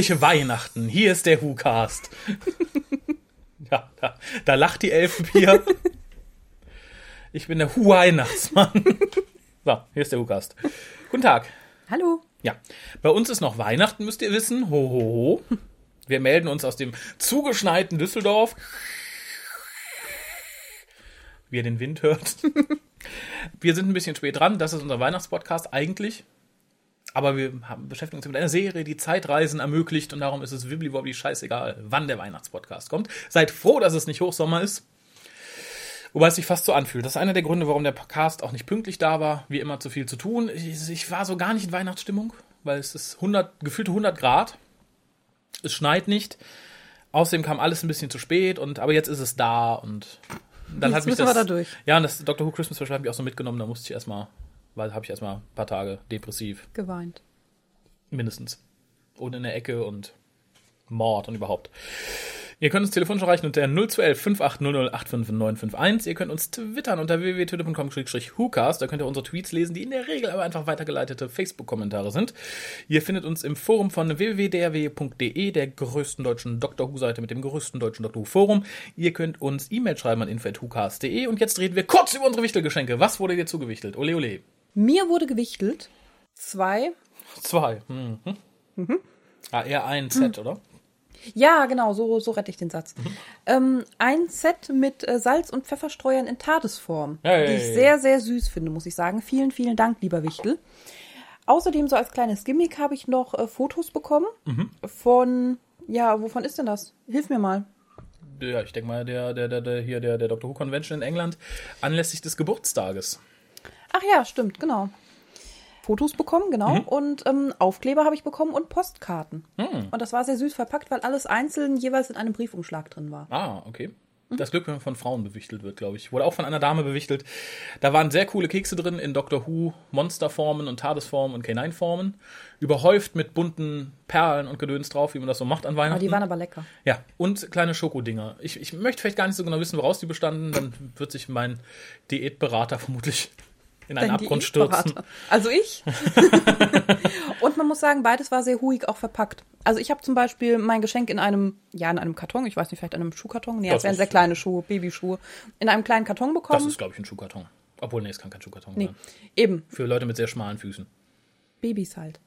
Fröhliche Weihnachten, hier ist der WhoCast. ja, da, da lacht die Elfenpier. Ich bin der Hu-Weihnachtsmann. so, hier ist der WhoCast. Guten Tag. Hallo. Ja, bei uns ist noch Weihnachten, müsst ihr wissen. Ho, ho, ho. Wir melden uns aus dem zugeschneiten Düsseldorf. Wie ihr den Wind hört. Wir sind ein bisschen spät dran. Das ist unser Weihnachtspodcast eigentlich. Aber wir haben, beschäftigen uns mit einer Serie, die Zeitreisen ermöglicht und darum ist es wibbly scheißegal, wann der Weihnachtspodcast kommt. Seid froh, dass es nicht Hochsommer ist. Wobei es sich fast so anfühlt. Das ist einer der Gründe, warum der Podcast auch nicht pünktlich da war. Wie immer zu viel zu tun. Ich, ich war so gar nicht in Weihnachtsstimmung, weil es ist 100, gefühlte 100 Grad. Es schneit nicht. Außerdem kam alles ein bisschen zu spät und aber jetzt ist es da und dann Jetzt hat mich das da durch. ja und das Doctor Who Christmas Special habe ich auch so mitgenommen. Da musste ich erstmal, habe ich erstmal ein paar Tage depressiv Geweint. mindestens und in der Ecke und Mord und überhaupt. Ihr könnt uns telefonisch erreichen unter 0211 5800 85951. Ihr könnt uns twittern unter www.twitter.com-whocast. Da könnt ihr unsere Tweets lesen, die in der Regel aber einfach weitergeleitete Facebook-Kommentare sind. Ihr findet uns im Forum von www.drw.de, der größten deutschen Dr. Who-Seite mit dem größten deutschen Dr. Who-Forum. Ihr könnt uns E-Mail schreiben an info.whocast.de. Und jetzt reden wir kurz über unsere Wichtelgeschenke. Was wurde dir zugewichtelt? Ole, ole. Mir wurde gewichtelt zwei. Zwei. Mhm. Ah, eher ein Set, oder? Ja, genau, so, so rette ich den Satz. Ähm, ein Set mit äh, Salz- und Pfefferstreuern in Tadesform, Hey. die ich sehr, sehr süß finde, muss ich sagen. Vielen, vielen Dank, lieber Wichtel. Außerdem, so als kleines Gimmick, habe ich noch äh, Fotos bekommen von, ja, wovon ist denn das? Hilf mir mal. Ja, ich denke mal, der, der, der, der, hier, der, der Doctor Who Convention in England anlässlich des Geburtstages. Ach ja, stimmt, genau. Fotos bekommen, genau. Und ähm, Aufkleber habe ich bekommen und Postkarten. Und das war sehr süß verpackt, weil alles einzeln jeweils in einem Briefumschlag drin war. Ah, okay. Das Glück, wenn man von Frauen bewichtelt wird, glaube ich. Wurde auch von einer Dame bewichtelt. Da waren sehr coole Kekse drin in Doctor Who Monsterformen und Tadesformen und K9-Formen. Überhäuft mit bunten Perlen und Gedöns drauf, wie man das so macht an Aber Weihnachten. die waren aber lecker. ja, und kleine Schokodinger. Ich, ich möchte vielleicht gar nicht so genau wissen, woraus die bestanden. Dann wird sich mein Diätberater vermutlich in einen Abgrund stürzen. Also ich. und man muss sagen, beides war sehr huig auch verpackt. Also ich habe zum Beispiel mein Geschenk in einem, ja, in einem Karton, ich weiß nicht, vielleicht in einem Schuhkarton. Nee, Das das wären sehr kleine Schuhe, Babyschuhe. In einem kleinen Karton Das bekommen. ist, glaube ich, ein Schuhkarton. Obwohl, nee, es kann kein Schuhkarton nee, sein. eben, Für Leute mit sehr schmalen Füßen. Babys halt.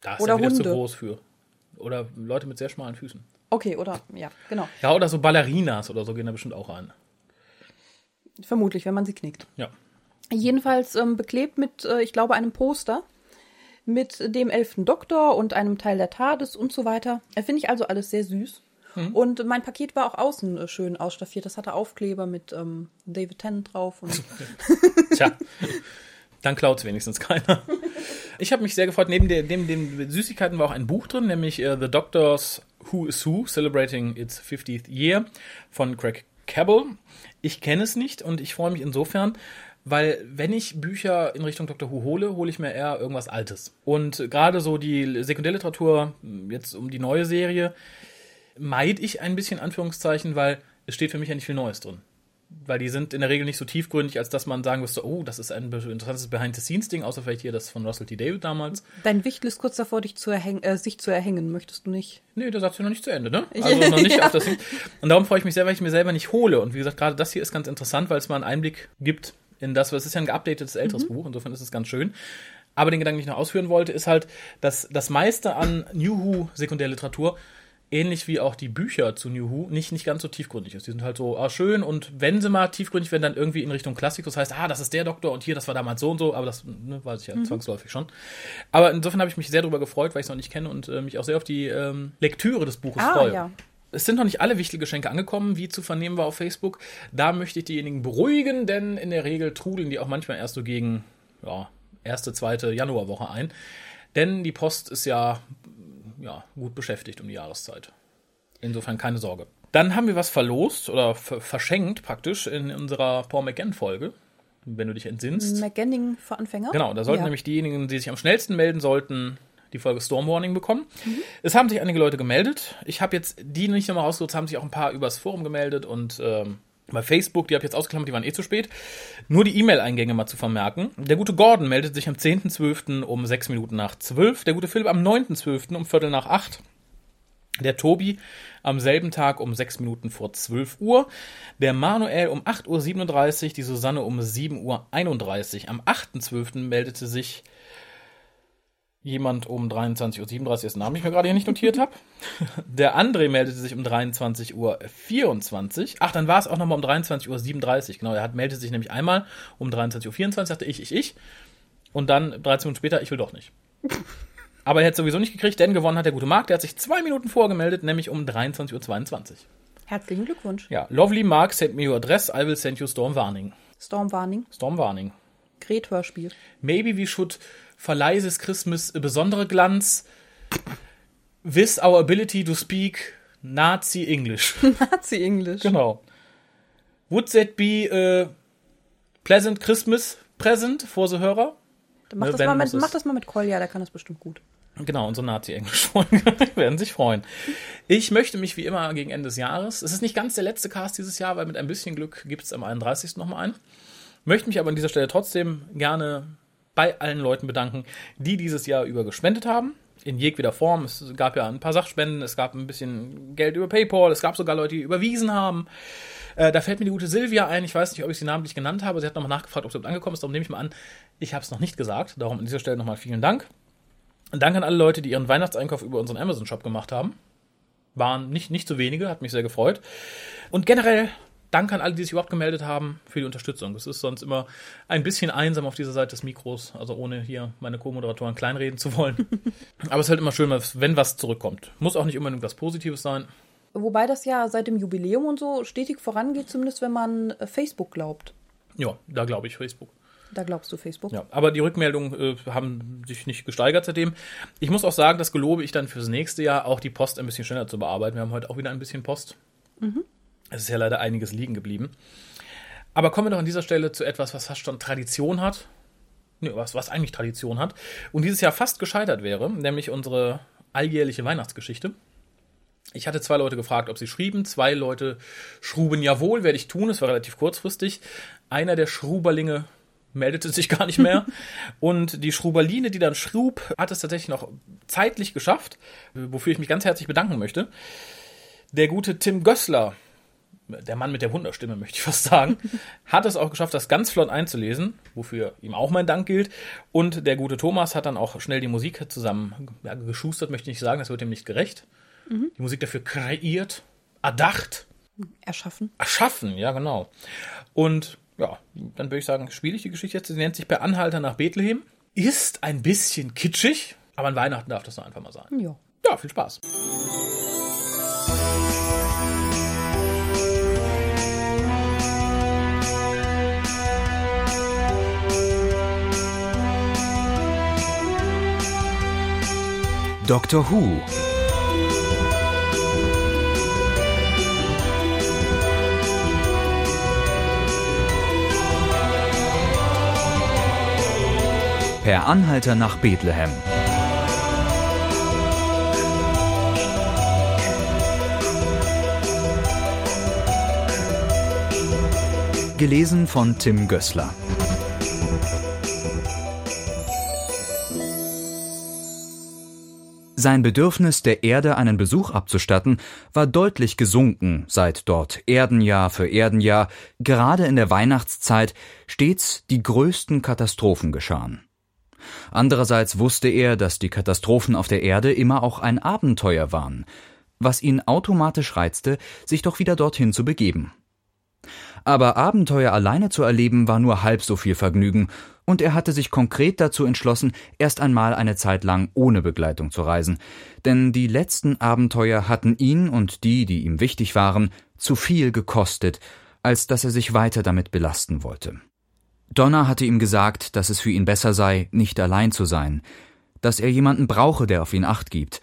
Da ist Oder er wieder zu Hunde. groß für. Oder Leute mit sehr schmalen Füßen. Okay, oder, ja, genau. Ja, oder so Ballerinas oder so gehen da bestimmt auch rein. Vermutlich, wenn man sie knickt. Ja. Jedenfalls ähm, beklebt mit, äh, ich glaube, einem Poster mit dem elften Doktor und einem Teil der TARDIS und so weiter. Äh, Finde ich also alles sehr süß. Und mein Paket war auch außen äh, schön ausstaffiert. Das hatte Aufkleber mit ähm, David Tennant drauf. Und Tja. Dann klaut's wenigstens keiner. Ich habe mich sehr gefreut. Neben, der, neben den Süßigkeiten war auch ein Buch drin, nämlich äh, The Doctor's Who is Who, Celebrating its 50th Year von Craig Cabell. Ich kenne es nicht und ich freue mich insofern, weil wenn ich Bücher in Richtung Doctor Who hole, hole ich mir eher irgendwas Altes. Und gerade so die Sekundärliteratur, jetzt um die neue Serie, meide ich ein bisschen Anführungszeichen, weil es steht für mich ja nicht viel Neues drin. Weil die sind in der Regel nicht so tiefgründig, als dass man sagen müsste, oh, das ist ein interessantes Behind-the-Scenes-Ding, außer vielleicht hier das von Russell T. David damals. dein Wichtel ist kurz davor, dich zu erhäng äh, sich zu erhängen. Möchtest du nicht? Nee, der Satz ist ja noch nicht zu Ende, ne? Also noch nicht Ja. auf das. Und darum freue ich mich sehr, weil ich mir selber nicht hole. Und wie gesagt, gerade das hier ist ganz interessant, weil es mal einen Einblick gibt in das, was ist ja ein geupdatetes älteres Buch, insofern ist es ganz schön. Aber den Gedanken, den ich noch ausführen wollte, ist halt, dass das meiste an New Who Sekundärliteratur ähnlich wie auch die Bücher zu New Who nicht, nicht ganz so tiefgründig ist. Die sind halt so ah, schön und wenn sie mal tiefgründig werden, dann irgendwie in Richtung Klassik. Das heißt, ah, das ist der Doktor und hier, das war damals so und so, aber das ne, weiß ich ja zwangsläufig schon. Aber insofern habe ich mich sehr darüber gefreut, weil ich es noch nicht kenne und äh, mich auch sehr auf die ähm, Lektüre des Buches Ah, freue. ja. Es sind noch nicht alle wichtige Geschenke angekommen, wie zu vernehmen war auf Facebook. Da möchte ich diejenigen beruhigen, denn in der Regel trudeln die auch manchmal erst so gegen ja, erste, zweite Januarwoche ein. Denn die Post ist ja, ja gut beschäftigt um die Jahreszeit. Insofern keine Sorge. Dann haben wir was verlost oder ver verschenkt praktisch in unserer Paul McGann-Folge, wenn du dich entsinnst. McGenning für Anfänger? Genau, da sollten ja. nämlich diejenigen, die sich am schnellsten melden sollten, die Folge Storm Warning bekommen. Es haben sich einige Leute gemeldet. Ich habe jetzt die nicht nochmal rausgesucht, es haben sich auch ein paar übers Forum gemeldet und ähm, Bei Facebook, die habe ich jetzt ausgeklammert, die waren eh zu spät. Nur die E-Mail-Eingänge mal zu vermerken. Der gute Gordon meldet sich am 10.12. um 6 Minuten nach 12. Der gute Philipp am 9.12. um Viertel nach 8. Der Tobi am selben Tag um 6 Minuten vor 12 Uhr. Der Manuel um 8.37 Uhr. Die Susanne um 7.31 Uhr. Am 8.12. meldete sich jemand um 23.37 Uhr, dessen Namen ich mir gerade hier nicht notiert habe. Der André meldete sich um 23.24 Uhr. Ach, dann war es auch nochmal um 23.37 Uhr. Genau, er hat, meldete sich nämlich einmal um 23.24 Uhr, sagte ich, ich, ich. Und dann 13 Minuten später, ich will doch nicht. Aber er hätte es sowieso nicht gekriegt, denn gewonnen hat der gute Marc. Der hat sich zwei Minuten vorgemeldet, nämlich um 23.22 Uhr. Herzlichen Glückwunsch. Ja, lovely Mark sent me your address. I will send you storm warning. Storm Warning. Storm warning. Gret-Hörspiel. Maybe we should verleihe this Christmas a besondere Glanz with our ability to speak Nazi English. Nazi English. genau. Would that be a pleasant Christmas present for the Hörer? Mach, Ne, das mal mit, mach das mal mit Kolja, der kann das bestimmt gut. Genau, unsere Nazi-Englisch-Folge. werden sich freuen. Ich möchte mich wie immer gegen Ende des Jahres, es ist nicht ganz der letzte Cast dieses Jahr, weil mit ein bisschen Glück gibt es am 31. nochmal einen. Möchte mich aber an dieser Stelle trotzdem gerne bei allen Leuten bedanken, die dieses Jahr über gespendet haben. In jedweder Form. Es gab ja ein paar Sachspenden, es gab ein bisschen Geld über PayPal, es gab sogar Leute, die überwiesen haben. Äh, da fällt mir die gute Silvia ein. Ich weiß nicht, ob ich sie namentlich genannt habe. Sie hat nochmal nachgefragt, ob sie überhaupt angekommen ist. Darum nehme ich mal an, ich habe es noch nicht gesagt. Darum an dieser Stelle nochmal vielen Dank. Und Danke an alle Leute, die ihren Weihnachtseinkauf über unseren Amazon-Shop gemacht haben. Waren nicht, nicht so wenige, hat mich sehr gefreut. Und generell Danke an alle, die sich überhaupt gemeldet haben für die Unterstützung. Es ist sonst immer ein bisschen einsam auf dieser Seite des Mikros, also ohne hier meine Co-Moderatoren kleinreden zu wollen. Aber es ist halt immer schön, wenn was zurückkommt. Muss auch nicht unbedingt was Positives sein. Wobei das ja seit dem Jubiläum und so stetig vorangeht, zumindest wenn man äh, Facebook glaubt. Ja, da glaube ich Facebook. Da glaubst du Facebook? Ja, aber die Rückmeldungen äh, haben sich nicht gesteigert seitdem. Ich muss auch sagen, das gelobe ich dann fürs nächste Jahr, auch die Post ein bisschen schneller zu bearbeiten. Wir haben heute auch wieder ein bisschen Post. Es ist ja leider einiges liegen geblieben. Aber kommen wir doch an dieser Stelle zu etwas, was fast schon Tradition hat. Nee, was, was eigentlich Tradition hat. Und dieses Jahr fast gescheitert wäre, nämlich unsere alljährliche Weihnachtsgeschichte. Ich hatte zwei Leute gefragt, ob sie schrieben. Zwei Leute schruben jawohl, werde ich tun. Es war relativ kurzfristig. Einer der Schruberlinge meldete sich gar nicht mehr. Und die Schruberline, die dann schrub, hat es tatsächlich noch zeitlich geschafft, wofür ich mich ganz herzlich bedanken möchte. Der gute Tim Gössler, der Mann mit der Wunderstimme, möchte ich fast sagen, hat es auch geschafft, das ganz flott einzulesen, wofür ihm auch mein Dank gilt. Und der gute Thomas hat dann auch schnell die Musik zusammen ja, geschustert, möchte ich nicht sagen, das wird ihm nicht gerecht. Die Musik dafür kreiert, erdacht, Erschaffen. erschaffen, ja, genau. Und ja, dann würde ich sagen, spiele ich die Geschichte jetzt. Sie nennt sich Per Anhalter nach Bethlehem. Ist ein bisschen kitschig, aber an Weihnachten darf das doch einfach mal sein. Ja. Ja, viel Spaß. Doctor Who. Per Anhalter nach Bethlehem. Gelesen von Tim Gößler. Sein Bedürfnis, der Erde einen Besuch abzustatten, war deutlich gesunken, seit dort Erdenjahr für Erdenjahr, gerade in der Weihnachtszeit, stets die größten Katastrophen geschahen. Andererseits wusste er, dass die Katastrophen auf der Erde immer auch ein Abenteuer waren, was ihn automatisch reizte, sich doch wieder dorthin zu begeben. Aber Abenteuer alleine zu erleben war nur halb so viel Vergnügen, und er hatte sich konkret dazu entschlossen, erst einmal eine Zeit lang ohne Begleitung zu reisen, denn die letzten Abenteuer hatten ihn und die, die ihm wichtig waren, zu viel gekostet, als dass er sich weiter damit belasten wollte. Donna hatte ihm gesagt, dass es für ihn besser sei, nicht allein zu sein, dass er jemanden brauche, der auf ihn acht gibt,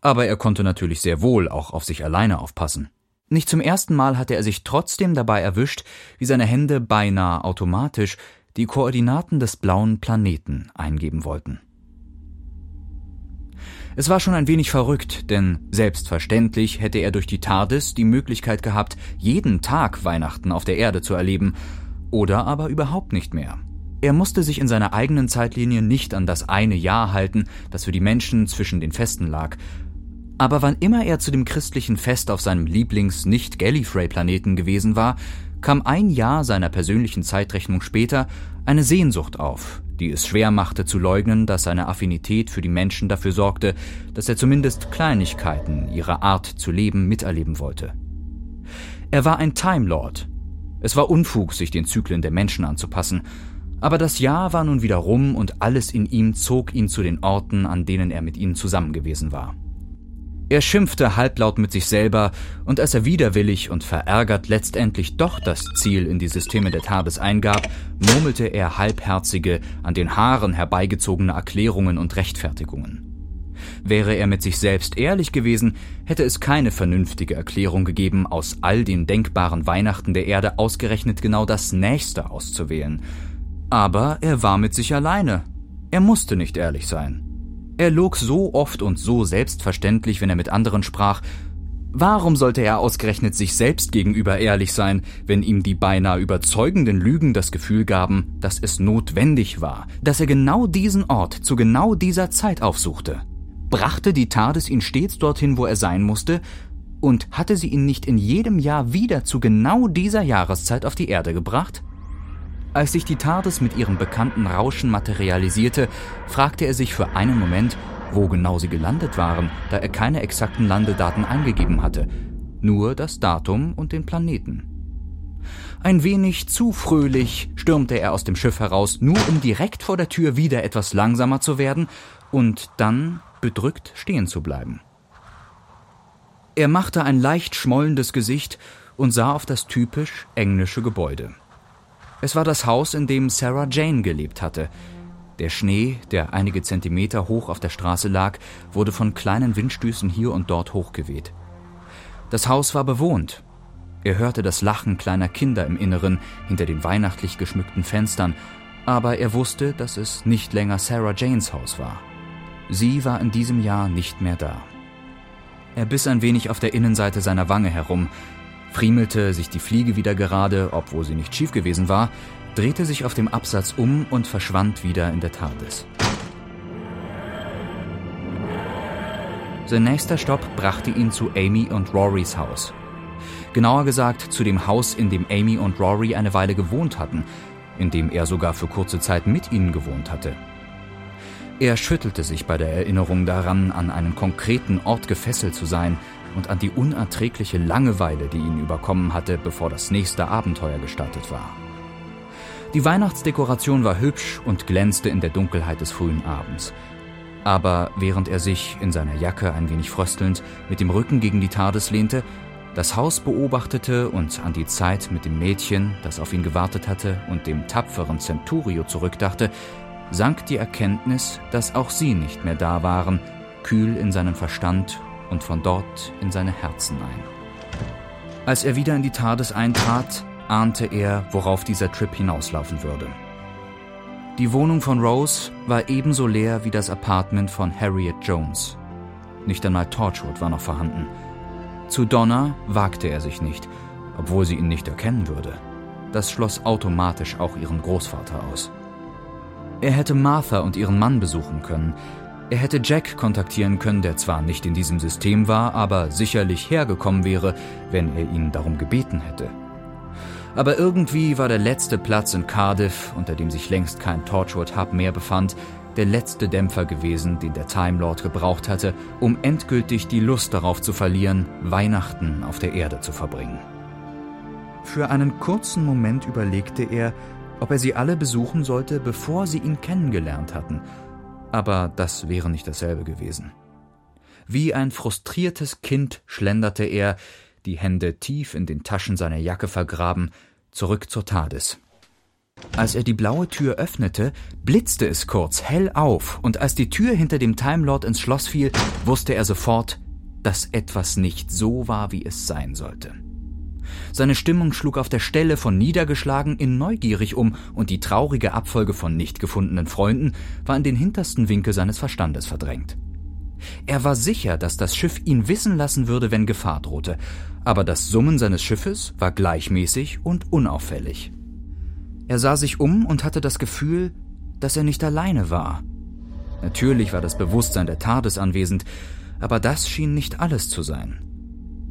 aber er konnte natürlich sehr wohl auch auf sich alleine aufpassen. Nicht zum ersten Mal hatte er sich trotzdem dabei erwischt, wie seine Hände beinahe automatisch die Koordinaten des blauen Planeten eingeben wollten. Es war schon ein wenig verrückt, denn selbstverständlich hätte er durch die TARDIS die Möglichkeit gehabt, jeden Tag Weihnachten auf der Erde zu erleben, oder aber überhaupt nicht mehr. Er musste sich in seiner eigenen Zeitlinie nicht an das eine Jahr halten, das für die Menschen zwischen den Festen lag. Aber wann immer er zu dem christlichen Fest auf seinem Lieblings-Nicht-Gallifrey-Planeten gewesen war, kam ein Jahr seiner persönlichen Zeitrechnung später eine Sehnsucht auf, die es schwer machte zu leugnen, dass seine Affinität für die Menschen dafür sorgte, dass er zumindest Kleinigkeiten ihrer Art zu leben miterleben wollte. Er war ein Time Lord. Es war Unfug, sich den Zyklen der Menschen anzupassen, aber das Jahr war nun wieder rum und alles in ihm zog ihn zu den Orten, an denen er mit ihnen zusammen gewesen war. Er schimpfte halblaut mit sich selber, und als er widerwillig und verärgert letztendlich doch das Ziel in die Systeme der TARDIS eingab, murmelte er halbherzige, an den Haaren herbeigezogene Erklärungen und Rechtfertigungen. Wäre er mit sich selbst ehrlich gewesen, hätte es keine vernünftige Erklärung gegeben, aus all den denkbaren Weihnachten der Erde ausgerechnet genau das nächste auszuwählen. Aber er war mit sich alleine. Er musste nicht ehrlich sein. Er log so oft und so selbstverständlich, wenn er mit anderen sprach. Warum sollte er ausgerechnet sich selbst gegenüber ehrlich sein, wenn ihm die beinahe überzeugenden Lügen das Gefühl gaben, dass es notwendig war, dass er genau diesen Ort zu genau dieser Zeit aufsuchte? Brachte die TARDIS ihn stets dorthin, wo er sein musste, und hatte sie ihn nicht in jedem Jahr wieder zu genau dieser Jahreszeit auf die Erde gebracht? Als sich die TARDIS mit ihrem bekannten Rauschen materialisierte, fragte er sich für einen Moment, wo genau sie gelandet waren, da er keine exakten Landedaten eingegeben hatte, nur das Datum und den Planeten. Ein wenig zu fröhlich stürmte er aus dem Schiff heraus, nur um direkt vor der Tür wieder etwas langsamer zu werden und dann bedrückt stehen zu bleiben. Er machte ein leicht schmollendes Gesicht und sah auf das typisch englische Gebäude. Es war das Haus, in dem Sarah Jane gelebt hatte. Der Schnee, der einige Zentimeter hoch auf der Straße lag, wurde von kleinen Windstößen hier und dort hochgeweht. Das Haus war bewohnt. Er hörte das Lachen kleiner Kinder im Inneren hinter den weihnachtlich geschmückten Fenstern, aber er wusste, dass es nicht länger Sarah Janes Haus war. Sie war in diesem Jahr nicht mehr da. Er biss ein wenig auf der Innenseite seiner Wange herum, friemelte sich die Fliege wieder gerade, obwohl sie nicht schief gewesen war, drehte sich auf dem Absatz um und verschwand wieder in der TARDIS. Sein nächster Stopp brachte ihn zu Amy und Rorys Haus. Genauer gesagt zu dem Haus, in dem Amy und Rory eine Weile gewohnt hatten, in dem er sogar für kurze Zeit mit ihnen gewohnt hatte. Er schüttelte sich bei der Erinnerung daran, an einen konkreten Ort gefesselt zu sein, und an die unerträgliche Langeweile, die ihn überkommen hatte, bevor das nächste Abenteuer gestartet war. Die Weihnachtsdekoration war hübsch und glänzte in der Dunkelheit des frühen Abends. Aber während er sich, in seiner Jacke ein wenig fröstelnd, mit dem Rücken gegen die TARDIS lehnte, das Haus beobachtete und an die Zeit mit dem Mädchen, das auf ihn gewartet hatte, und dem tapferen Centurio zurückdachte, sank die Erkenntnis, dass auch sie nicht mehr da waren, kühl in seinen Verstand und von dort in seine Herzen ein. Als er wieder in die TARDIS eintrat, ahnte er, worauf dieser Trip hinauslaufen würde. Die Wohnung von Rose war ebenso leer wie das Apartment von Harriet Jones. Nicht einmal Torchwood war noch vorhanden. Zu Donna wagte er sich nicht, obwohl sie ihn nicht erkennen würde. Das schloss automatisch auch ihren Großvater aus. Er hätte Martha und ihren Mann besuchen können, er hätte Jack kontaktieren können, der zwar nicht in diesem System war, aber sicherlich hergekommen wäre, wenn er ihn darum gebeten hätte. Aber irgendwie war der letzte Platz in Cardiff, unter dem sich längst kein Torchwood Hub mehr befand, der letzte Dämpfer gewesen, den der Time Lord gebraucht hatte, um endgültig die Lust darauf zu verlieren, Weihnachten auf der Erde zu verbringen. Für einen kurzen Moment überlegte er, ob er sie alle besuchen sollte, bevor sie ihn kennengelernt hatten – aber das wäre nicht dasselbe gewesen. Wie ein frustriertes Kind schlenderte er, die Hände tief in den Taschen seiner Jacke vergraben, zurück zur TARDIS. Als er die blaue Tür öffnete, blitzte es kurz hell auf, und als die Tür hinter dem Time Lord ins Schloss fiel, wusste er sofort, dass etwas nicht so war, wie es sein sollte. Seine Stimmung schlug auf der Stelle von niedergeschlagen in neugierig um, und die traurige Abfolge von nicht gefundenen Freunden war in den hintersten Winkel seines Verstandes verdrängt. Er war sicher, dass das Schiff ihn wissen lassen würde, wenn Gefahr drohte, aber das Summen seines Schiffes war gleichmäßig und unauffällig. Er sah sich um und hatte das Gefühl, dass er nicht alleine war. Natürlich war das Bewusstsein der TARDIS anwesend, aber das schien nicht alles zu sein.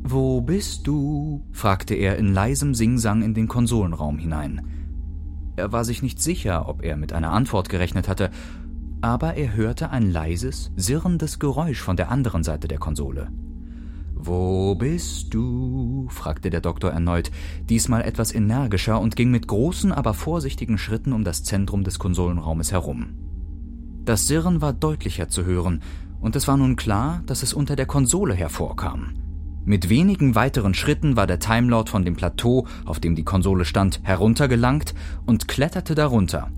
Wo bist du? fragte er in leisem Singsang in den Konsolenraum hinein. Er war sich nicht sicher, ob er mit einer Antwort gerechnet hatte, aber er hörte ein leises, sirrendes Geräusch von der anderen Seite der Konsole. Wo bist du? fragte der Doktor erneut, diesmal etwas energischer und ging mit großen, aber vorsichtigen Schritten um das Zentrum des Konsolenraumes herum. Das Sirren war deutlicher zu hören, und es war nun klar, dass es unter der Konsole hervorkam. Mit wenigen weiteren Schritten war der Timelord von dem Plateau, auf dem die Konsole stand, heruntergelangt und kletterte darunter,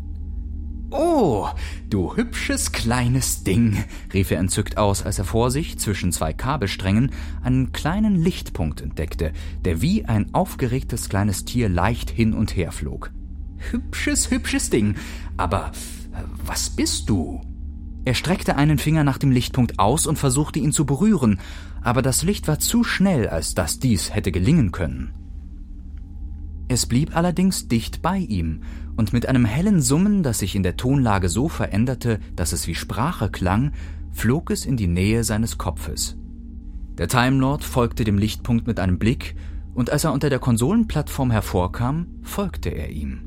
Oh, du hübsches kleines Ding, rief er entzückt aus, als er vor sich zwischen zwei Kabelsträngen einen kleinen Lichtpunkt entdeckte, der wie ein aufgeregtes kleines Tier leicht hin und her flog. Hübsches, hübsches Ding. Aber äh, was bist du? Er streckte einen Finger nach dem Lichtpunkt aus und versuchte ihn zu berühren, aber das Licht war zu schnell, als dass dies hätte gelingen können. Es blieb allerdings dicht bei ihm, und mit einem hellen Summen, das sich in der Tonlage so veränderte, dass es wie Sprache klang, flog es in die Nähe seines Kopfes. Der Time Lord folgte dem Lichtpunkt mit einem Blick, und als er unter der Konsolenplattform hervorkam, folgte er ihm.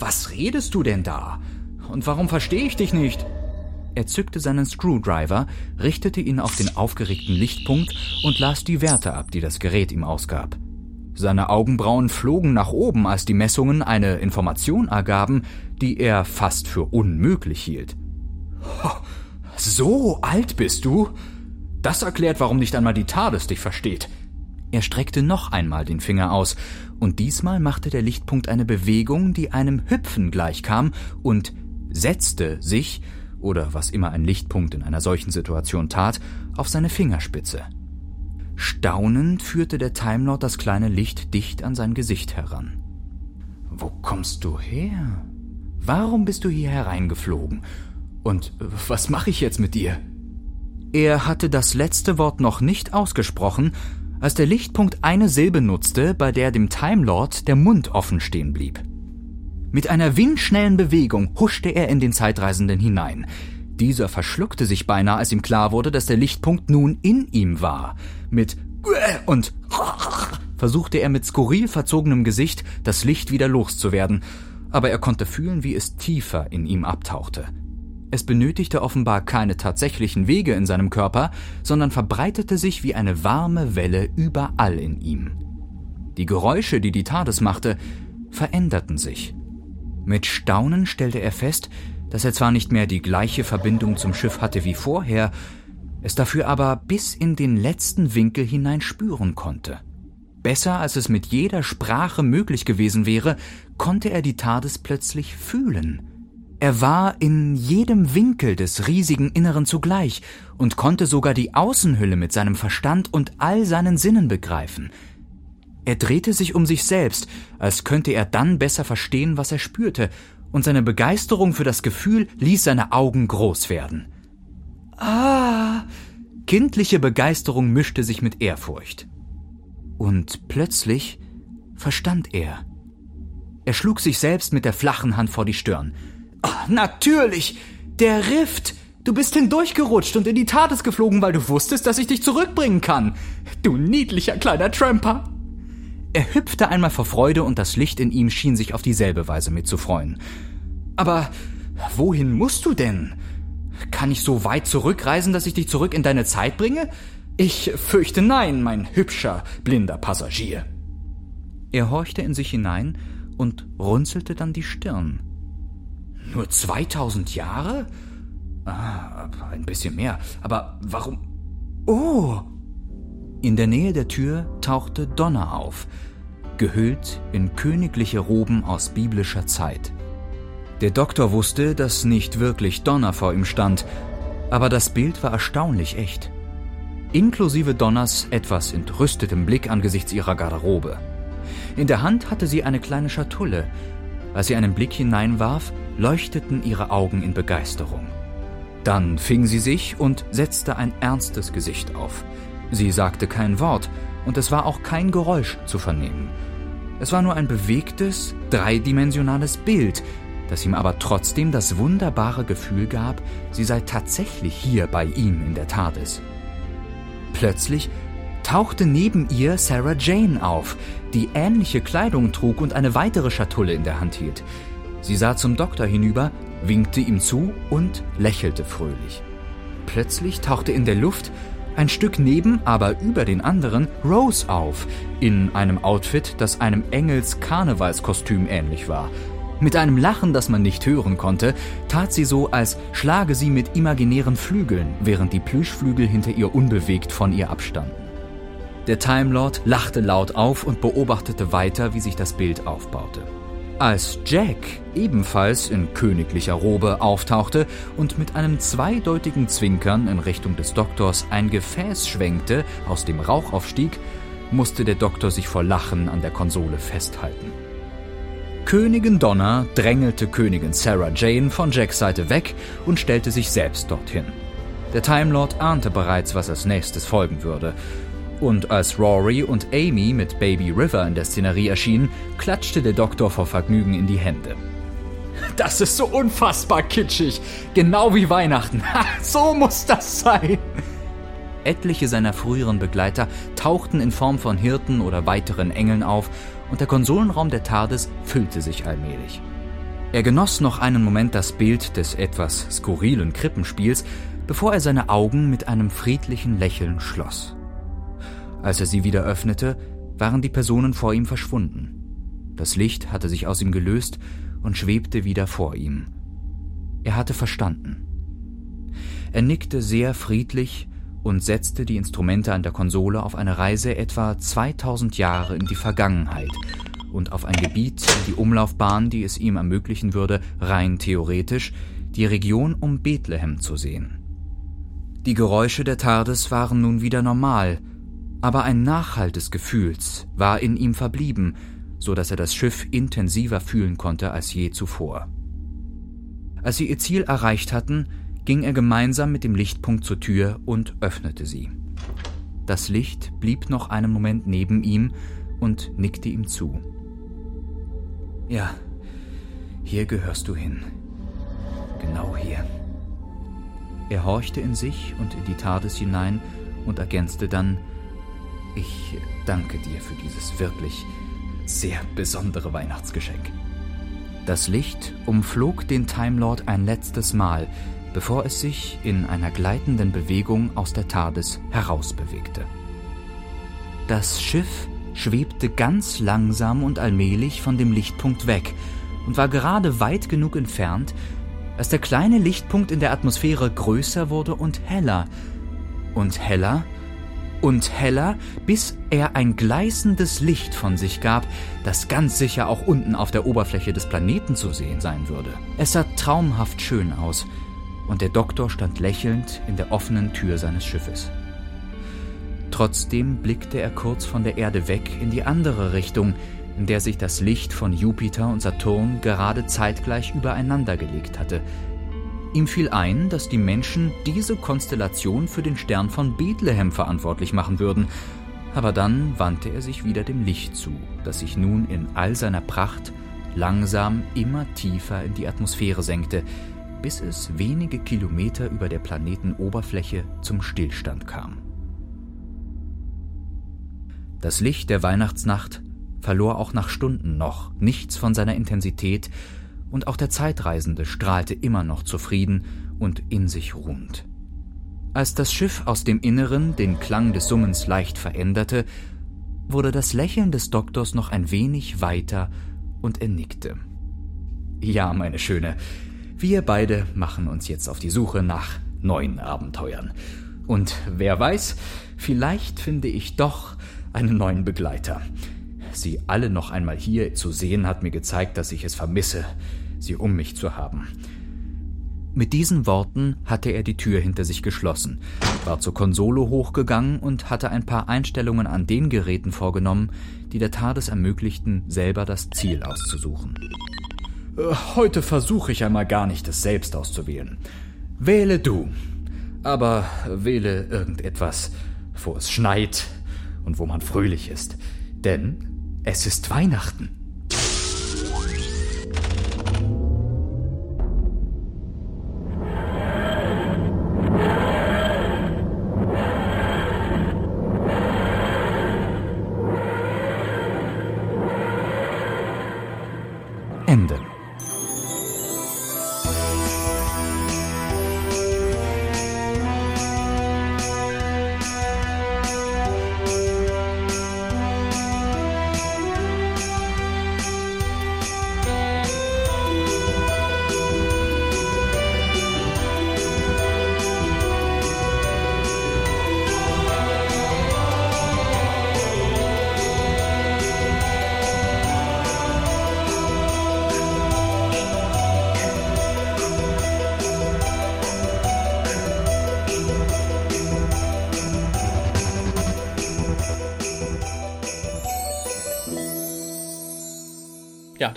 Was redest du denn da? Und warum verstehe ich dich nicht? Er zückte seinen Screwdriver, richtete ihn auf den aufgeregten Lichtpunkt und las die Werte ab, die das Gerät ihm ausgab. Seine Augenbrauen flogen nach oben, als die Messungen eine Information ergaben, die er fast für unmöglich hielt. So alt bist du? Das erklärt, warum nicht einmal die TARDIS dich versteht. Er streckte noch einmal den Finger aus, und diesmal machte der Lichtpunkt eine Bewegung, die einem Hüpfen gleichkam, und setzte sich, oder was immer ein Lichtpunkt in einer solchen Situation tat, auf seine Fingerspitze. Staunend führte der Timelord das kleine Licht dicht an sein Gesicht heran. Wo kommst du her? Warum bist du hier hereingeflogen? Und was mache ich jetzt mit dir? Er hatte das letzte Wort noch nicht ausgesprochen, als der Lichtpunkt eine Silbe nutzte, bei der dem Timelord der Mund offen stehen blieb. Mit einer windschnellen Bewegung huschte er in den Zeitreisenden hinein. Dieser verschluckte sich beinahe, als ihm klar wurde, dass der Lichtpunkt nun in ihm war. Mit und versuchte er mit skurril verzogenem Gesicht das Licht wieder loszuwerden, aber er konnte fühlen, wie es tiefer in ihm abtauchte. Es benötigte offenbar keine tatsächlichen Wege in seinem Körper, sondern verbreitete sich wie eine warme Welle überall in ihm. Die Geräusche, die die TARDIS machte, veränderten sich. Mit Staunen stellte er fest, dass er zwar nicht mehr die gleiche Verbindung zum Schiff hatte wie vorher, es dafür aber bis in den letzten Winkel hinein spüren konnte. Besser als es mit jeder Sprache möglich gewesen wäre, konnte er die TARDIS plötzlich fühlen. Er war in jedem Winkel des riesigen Inneren zugleich und konnte sogar die Außenhülle mit seinem Verstand und all seinen Sinnen begreifen. Er drehte sich um sich selbst, als könnte er dann besser verstehen, was er spürte, und seine Begeisterung für das Gefühl ließ seine Augen groß werden. Ah! Kindliche Begeisterung mischte sich mit Ehrfurcht. Und plötzlich verstand er. Er schlug sich selbst mit der flachen Hand vor die Stirn. Oh, natürlich! Der Rift! Du bist hindurchgerutscht und in die Tades geflogen, weil du wusstest, dass ich dich zurückbringen kann. Du niedlicher kleiner Tramper! Er hüpfte einmal vor Freude und das Licht in ihm schien sich auf dieselbe Weise mitzufreuen. Aber wohin musst du denn? Kann ich so weit zurückreisen, dass ich dich zurück in deine Zeit bringe? Ich fürchte nein, mein hübscher, blinder Passagier. Er horchte in sich hinein und runzelte dann die Stirn. Nur 2000 Jahre? Ah, ein bisschen mehr. Aber warum? Oh! In der Nähe der Tür tauchte Donner auf, gehüllt in königliche Roben aus biblischer Zeit. Der Doktor wusste, dass nicht wirklich Donna vor ihm stand, aber das Bild war erstaunlich echt. Inklusive Donners etwas entrüstetem Blick angesichts ihrer Garderobe. In der Hand hatte sie eine kleine Schatulle. Als sie einen Blick hineinwarf, leuchteten ihre Augen in Begeisterung. Dann fing sie sich und setzte ein ernstes Gesicht auf. Sie sagte kein Wort, und es war auch kein Geräusch zu vernehmen. Es war nur ein bewegtes, dreidimensionales Bild, das ihm aber trotzdem das wunderbare Gefühl gab, sie sei tatsächlich hier bei ihm in der TARDIS. Plötzlich tauchte neben ihr Sarah Jane auf, die ähnliche Kleidung trug und eine weitere Schatulle in der Hand hielt. Sie sah zum Doktor hinüber, winkte ihm zu und lächelte fröhlich. Plötzlich tauchte in der Luft ein Stück neben, aber über den anderen Rose auf, in einem Outfit, das einem Engels Karnevalskostüm ähnlich war. Mit einem Lachen, das man nicht hören konnte, tat sie so, als schlage sie mit imaginären Flügeln, während die Plüschflügel hinter ihr unbewegt von ihr abstanden. Der Time Lord lachte laut auf und beobachtete weiter, wie sich das Bild aufbaute. Als Jack ebenfalls in königlicher Robe auftauchte und mit einem zweideutigen Zwinkern in Richtung des Doktors ein Gefäß schwenkte, aus dem Rauch aufstieg, musste der Doktor sich vor Lachen an der Konsole festhalten. Königin Donna drängelte Königin Sarah Jane von Jacks Seite weg und stellte sich selbst dorthin. Der Time Lord ahnte bereits, was als nächstes folgen würde, und als Rory und Amy mit Baby River in der Szenerie erschienen, klatschte der Doktor vor Vergnügen in die Hände. Das ist so unfassbar kitschig. Genau wie Weihnachten. So muss das sein. Etliche seiner früheren Begleiter tauchten in Form von Hirten oder weiteren Engeln auf und der Konsolenraum der TARDIS füllte sich allmählich. Er genoss noch einen Moment das Bild des etwas skurrilen Krippenspiels, bevor er seine Augen mit einem friedlichen Lächeln schloss. Als er sie wieder öffnete, waren die Personen vor ihm verschwunden. Das Licht hatte sich aus ihm gelöst und schwebte wieder vor ihm. Er hatte verstanden. Er nickte sehr friedlich und setzte die Instrumente an der Konsole auf eine Reise etwa 2000 Jahre in die Vergangenheit und auf ein Gebiet, die Umlaufbahn, die es ihm ermöglichen würde, rein theoretisch, die Region um Bethlehem zu sehen. Die Geräusche der TARDIS waren nun wieder normal, aber ein Nachhalt des Gefühls war in ihm verblieben, so dass er das Schiff intensiver fühlen konnte als je zuvor. Als sie ihr Ziel erreicht hatten, ging er gemeinsam mit dem Lichtpunkt zur Tür und öffnete sie. Das Licht blieb noch einen Moment neben ihm und nickte ihm zu. Ja, hier gehörst du hin. Genau hier. Er horchte in sich und in die TARDIS hinein und ergänzte dann, ich danke dir für dieses wirklich sehr besondere Weihnachtsgeschenk. Das Licht umflog den Time Lord ein letztes Mal, bevor es sich in einer gleitenden Bewegung aus der TARDIS herausbewegte. Das Schiff schwebte ganz langsam und allmählich von dem Lichtpunkt weg und war gerade weit genug entfernt, als der kleine Lichtpunkt in der Atmosphäre größer wurde und heller und heller und heller, bis er ein gleißendes Licht von sich gab, das ganz sicher auch unten auf der Oberfläche des Planeten zu sehen sein würde. Es sah traumhaft schön aus, und der Doktor stand lächelnd in der offenen Tür seines Schiffes. Trotzdem blickte er kurz von der Erde weg in die andere Richtung, in der sich das Licht von Jupiter und Saturn gerade zeitgleich übereinander gelegt hatte, Ihm fiel ein, dass die Menschen diese Konstellation für den Stern von Bethlehem verantwortlich machen würden, aber dann wandte er sich wieder dem Licht zu, das sich nun in all seiner Pracht langsam immer tiefer in die Atmosphäre senkte, bis es wenige Kilometer über der Planetenoberfläche zum Stillstand kam. Das Licht der Weihnachtsnacht verlor auch nach Stunden noch nichts von seiner Intensität und auch der Zeitreisende strahlte immer noch zufrieden und in sich ruhend. Als das Schiff aus dem Inneren den Klang des Summens leicht veränderte, wurde das Lächeln des Doktors noch ein wenig weiter und er nickte. Ja, meine Schöne, wir beide machen uns jetzt auf die Suche nach neuen Abenteuern. Und wer weiß, vielleicht finde ich doch einen neuen Begleiter. Sie alle noch einmal hier zu sehen, hat mir gezeigt, dass ich es vermisse, sie um mich zu haben. Mit diesen Worten hatte er die Tür hinter sich geschlossen, war zur Konsole hochgegangen und hatte ein paar Einstellungen an den Geräten vorgenommen, die der TARDIS ermöglichten, selber das Ziel auszusuchen. Äh, heute versuche ich einmal gar nicht, es selbst auszuwählen. Wähle du. Aber wähle irgendetwas, wo es schneit und wo man fröhlich ist. Denn es ist Weihnachten.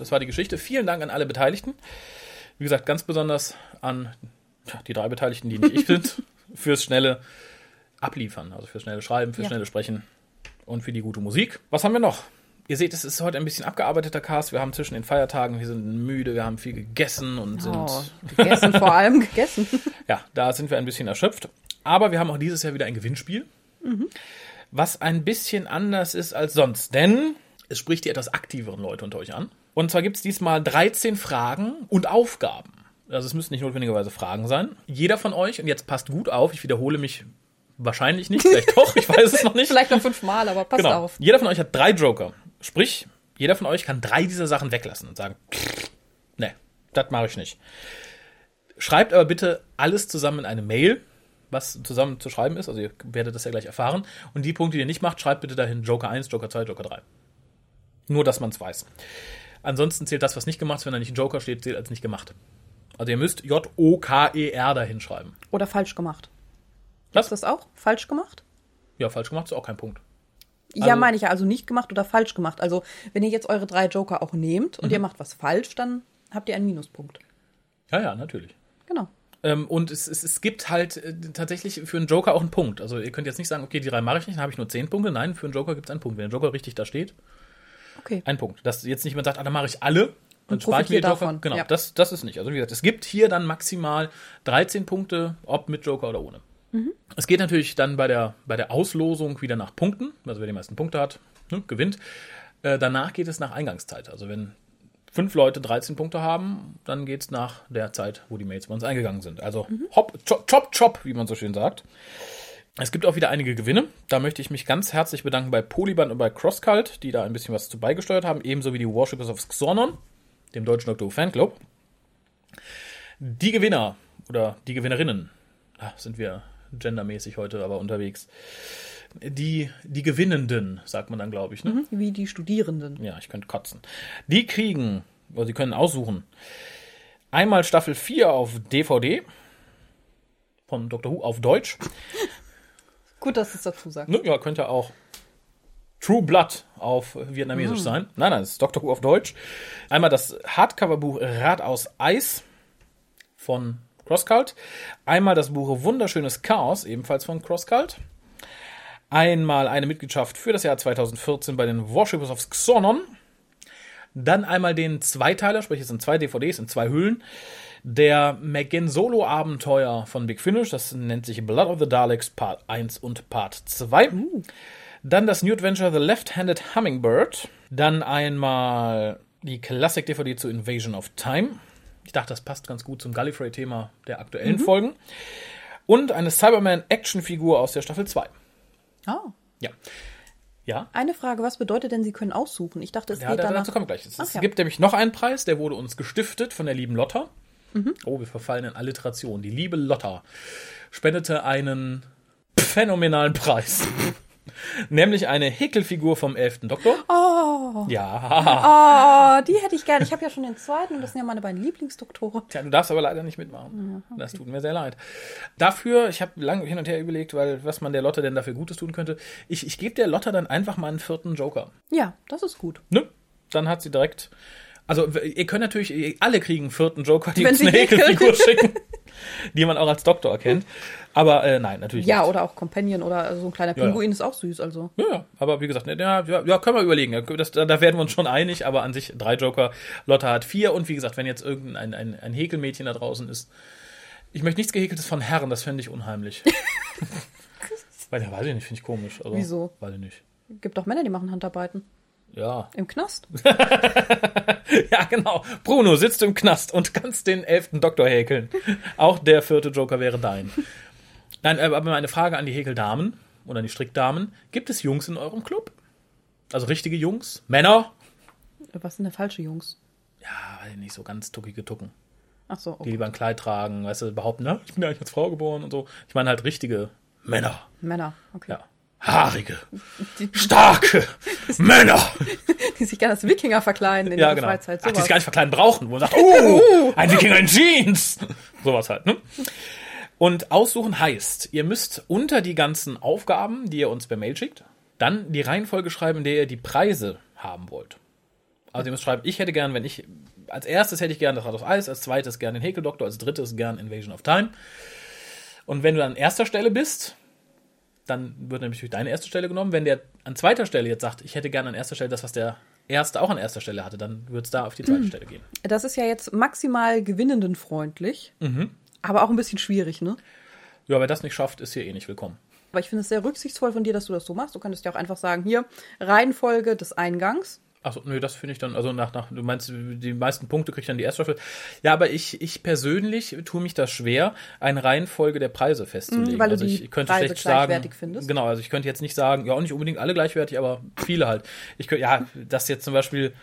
Das war die Geschichte. Vielen Dank an alle Beteiligten. Wie gesagt, ganz besonders an ja, die drei Beteiligten, die nicht ich sind, fürs schnelle Abliefern, also fürs schnelle Schreiben, fürs Ja. schnelle Sprechen und für die gute Musik. Was haben wir noch? Ihr seht, es ist heute ein bisschen abgearbeiteter Cast. Wir haben zwischen den Feiertagen, wir sind müde, wir haben viel gegessen und sind, Oh, gegessen, vor allem gegessen. ja, da sind wir ein bisschen erschöpft. Aber wir haben auch dieses Jahr wieder ein Gewinnspiel, was ein bisschen anders ist als sonst, denn es spricht die etwas aktiveren Leute unter euch an. Und zwar gibt es diesmal 13 Fragen und Aufgaben. Also es müssen nicht notwendigerweise Fragen sein. Jeder von euch, und jetzt passt gut auf, ich wiederhole mich wahrscheinlich nicht, vielleicht doch, ich weiß es noch nicht. Vielleicht noch fünfmal, aber passt Genau. auf. Jeder von euch hat drei Joker. Sprich, jeder von euch kann drei dieser Sachen weglassen und sagen, ne, das mache ich nicht. Schreibt aber bitte alles zusammen in eine Mail, was zusammen zu schreiben ist. Also ihr werdet das ja gleich erfahren. Und die Punkte, die ihr nicht macht, schreibt bitte dahin Joker 1, Joker 2, Joker 3. Nur, dass man es weiß. Ansonsten zählt das, was nicht gemacht ist. Wenn da nicht ein Joker steht, zählt als nicht gemacht. Also ihr müsst J-O-K-E-R dahin schreiben. Oder falsch gemacht. Was? Ist das auch? Falsch gemacht? Ja, falsch gemacht ist auch kein Punkt. ja, Also- meine ich ja. Also nicht gemacht oder falsch gemacht. Also, wenn ihr jetzt eure drei Joker auch nehmt und ihr macht was falsch, dann habt ihr einen Minuspunkt. Ja, ja, natürlich. Genau. Ähm, und es, es, es gibt halt äh, tatsächlich für einen Joker auch einen Punkt. Also ihr könnt jetzt nicht sagen, okay, die drei mache ich nicht, dann habe ich nur zehn Punkte. Nein, für einen Joker gibt es einen Punkt. Wenn der Joker richtig da steht, Okay. ein Punkt. Dass jetzt nicht jemand sagt, ah, dann mache ich alle, dann Und spare ich mir profitiert Joker. davon, Genau, ja. das, das ist nicht. Also wie gesagt, es gibt hier dann maximal 13 Punkte, ob mit Joker oder ohne. Mhm. Es geht natürlich dann bei der, bei der Auslosung wieder nach Punkten. Also wer die meisten Punkte hat, ne, gewinnt. Äh, danach geht es nach Eingangszeit. Also wenn fünf Leute 13 Punkte haben, dann geht es nach der Zeit, wo die Mails bei uns eingegangen sind. Also hopp, chop, chop, chop, wie man so schön sagt. Es gibt auch wieder einige Gewinne. Da möchte ich mich ganz herzlich bedanken bei Polyband und bei Crosscult, die da ein bisschen was zu beigesteuert haben, ebenso wie die Worshippers of Xornon, dem deutschen Doctor Who Fanclub. Die Gewinner oder die Gewinnerinnen, ah, sind wir gendermäßig heute aber unterwegs. Die, die Gewinnenden, sagt man dann, glaube ich, ne? Wie die Studierenden. Ja, ich könnte kotzen. Die kriegen, oder sie können aussuchen, einmal Staffel 4 auf DVD von Dr. Who auf Deutsch. Gut, dass du es dazu sagst. Ne, ja, könnte auch True Blood auf Vietnamesisch sein. Nein, nein, das ist Dr. Who auf Deutsch. Einmal das Hardcover-Buch Rad aus Eis von Crosscult. Einmal das Buch Wunderschönes Chaos, ebenfalls von Crosscult. Einmal eine Mitgliedschaft für das Jahr 2014 bei den Worshippers of Xornon. Dann einmal den Zweiteiler, sprich es sind zwei DVDs in zwei Hüllen. Der McGinn Solo-Abenteuer von Big Finish, das nennt sich Blood of the Daleks Part 1 und Part 2. Dann das New Adventure The Left-Handed Hummingbird. Dann einmal die Classic-DVD zu Invasion of Time. Ich dachte, das passt ganz gut zum Gallifrey-Thema der aktuellen Folgen. Und eine Cyberman-Action-Figur aus der Staffel 2. Ah. Ja. Ja, Eine Frage, was bedeutet denn, Sie können aussuchen? Ich dachte, es ja geht da, danach. dazu kommen wir gleich. Es, Ach ja. gibt nämlich noch einen Preis, der wurde uns gestiftet von der lieben Lotta. Mhm. Oh, wir verfallen in Alliteration. Die liebe Lotta spendete einen phänomenalen Preis. Nämlich eine Häkelfigur vom 11. Doktor. Oh, Ja. oh, die hätte ich gerne. Ich habe ja schon den zweiten und das sind ja meine beiden Lieblingsdoktoren. Tja, du darfst aber leider nicht mitmachen. Das tut mir sehr leid. Dafür, ich habe lange hin und her überlegt, weil was man der Lotte denn dafür Gutes tun könnte. Ich, ich gebe der Lotte dann einfach mal einen vierten Joker. Ja, das ist gut. Ne? Dann hat sie direkt Also ihr könnt natürlich, alle kriegen einen vierten Joker, die uns eine. Häkelfigur schicken, die man auch als Doktor erkennt. Aber äh, nein, natürlich Ja, nicht. oder auch Companion oder so ein kleiner Ja, ja. Pinguin ist auch süß, also. Ja, ja, aber wie gesagt, ne, ja, ja, ja, können wir überlegen. Ja, Das, da da werden wir uns schon einig, aber an sich drei Joker. Lotta hat vier und wie gesagt, wenn jetzt irgendein ein, ein Häkelmädchen da draußen ist, ich möchte nichts Gehäkeltes von Herren, das fände ich unheimlich. Weil, ja, weiß ich nicht, finde ich komisch. Also, Wieso? Weiß ich nicht. Gibt auch Männer, die machen Handarbeiten. Ja. Im Knast. Ja, genau. Bruno sitzt im Knast und kannst den elften Doktor häkeln. Auch der vierte Joker wäre dein. Nein, äh, aber meine Frage an die Häkeldamen oder an die Strickdamen. Gibt es Jungs in eurem Club? Also richtige Jungs? Männer? Was sind denn falsche Jungs? Ja, weiß ich nicht, so ganz tuckige Tucken. Ach so, Die okay. lieber ein Kleid tragen, weißt du, behaupten, ne, ich bin ja eigentlich als Frau geboren und so. Ich meine halt richtige Männer. Männer, okay. Ja. Haarige, starke Männer. Die sich gerne als Wikinger verkleiden in Ja, ihrer genau. Freizeit. Ach, die sich gar nicht verkleiden brauchen, wo man sagt, oh, ein Wikinger in Jeans. Sowas halt, ne? Und aussuchen heißt, ihr müsst unter die ganzen Aufgaben, die ihr uns per Mail schickt, dann die Reihenfolge schreiben, in der ihr die Preise haben wollt. Also ihr müsst schreiben, ich hätte gern, wenn ich, als erstes hätte ich gern das Rad auf Eis, als zweites gern den Häkeldoktor, als drittes gern Invasion of Time. Und wenn du an erster Stelle bist, dann wird nämlich deine erste Stelle genommen. Wenn der an zweiter Stelle jetzt sagt, ich hätte gern an erster Stelle das, was der erste auch an erster Stelle hatte, dann wird es da auf die zweite Stelle gehen. Das ist ja jetzt maximal gewinnendenfreundlich, Mhm. aber auch ein bisschen schwierig, ne? Ja, wer das nicht schafft, ist hier eh nicht willkommen. Aber ich finde es sehr rücksichtsvoll von dir, dass du das so machst. Du könntest ja auch einfach sagen, hier, Reihenfolge des Eingangs. Achso, nö, das finde ich dann, also nach, nach, du meinst, die meisten Punkte kriegt dann die erste Staffel. Ja, aber ich, ich persönlich tue mich das schwer, eine Reihenfolge der Preise festzulegen. Mhm, weil du also die ich, könnte Preise schlecht sagen, gleichwertig findest? Genau, also ich könnte jetzt nicht sagen, ja, auch nicht unbedingt alle gleichwertig, aber viele halt. Ich könnte, ja, dass jetzt zum Beispiel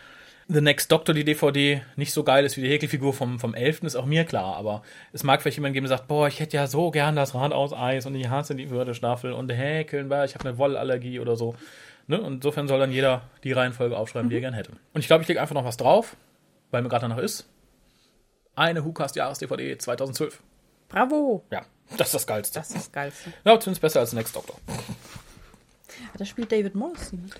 The Next Doctor, die DVD, nicht so geil ist wie die Häkelfigur vom, vom 11. ist auch mir klar, aber es mag vielleicht jemand geben, der sagt, boah, ich hätte ja so gern das Rad aus Eis und ich hasse die Würdestaffel und Häkeln, weil ich habe eine Wollallergie oder so. Ne? Und insofern soll dann jeder die Reihenfolge aufschreiben, die er gern hätte. Und ich glaube, ich lege einfach noch was drauf, weil mir gerade danach ist. Eine WhoCast Jahres-DVD 2012. Bravo! Ja, das ist das Geilste. Das ist das Geilste. ja, zumindest besser als Next Doctor. Da spielt David Morrissey mit.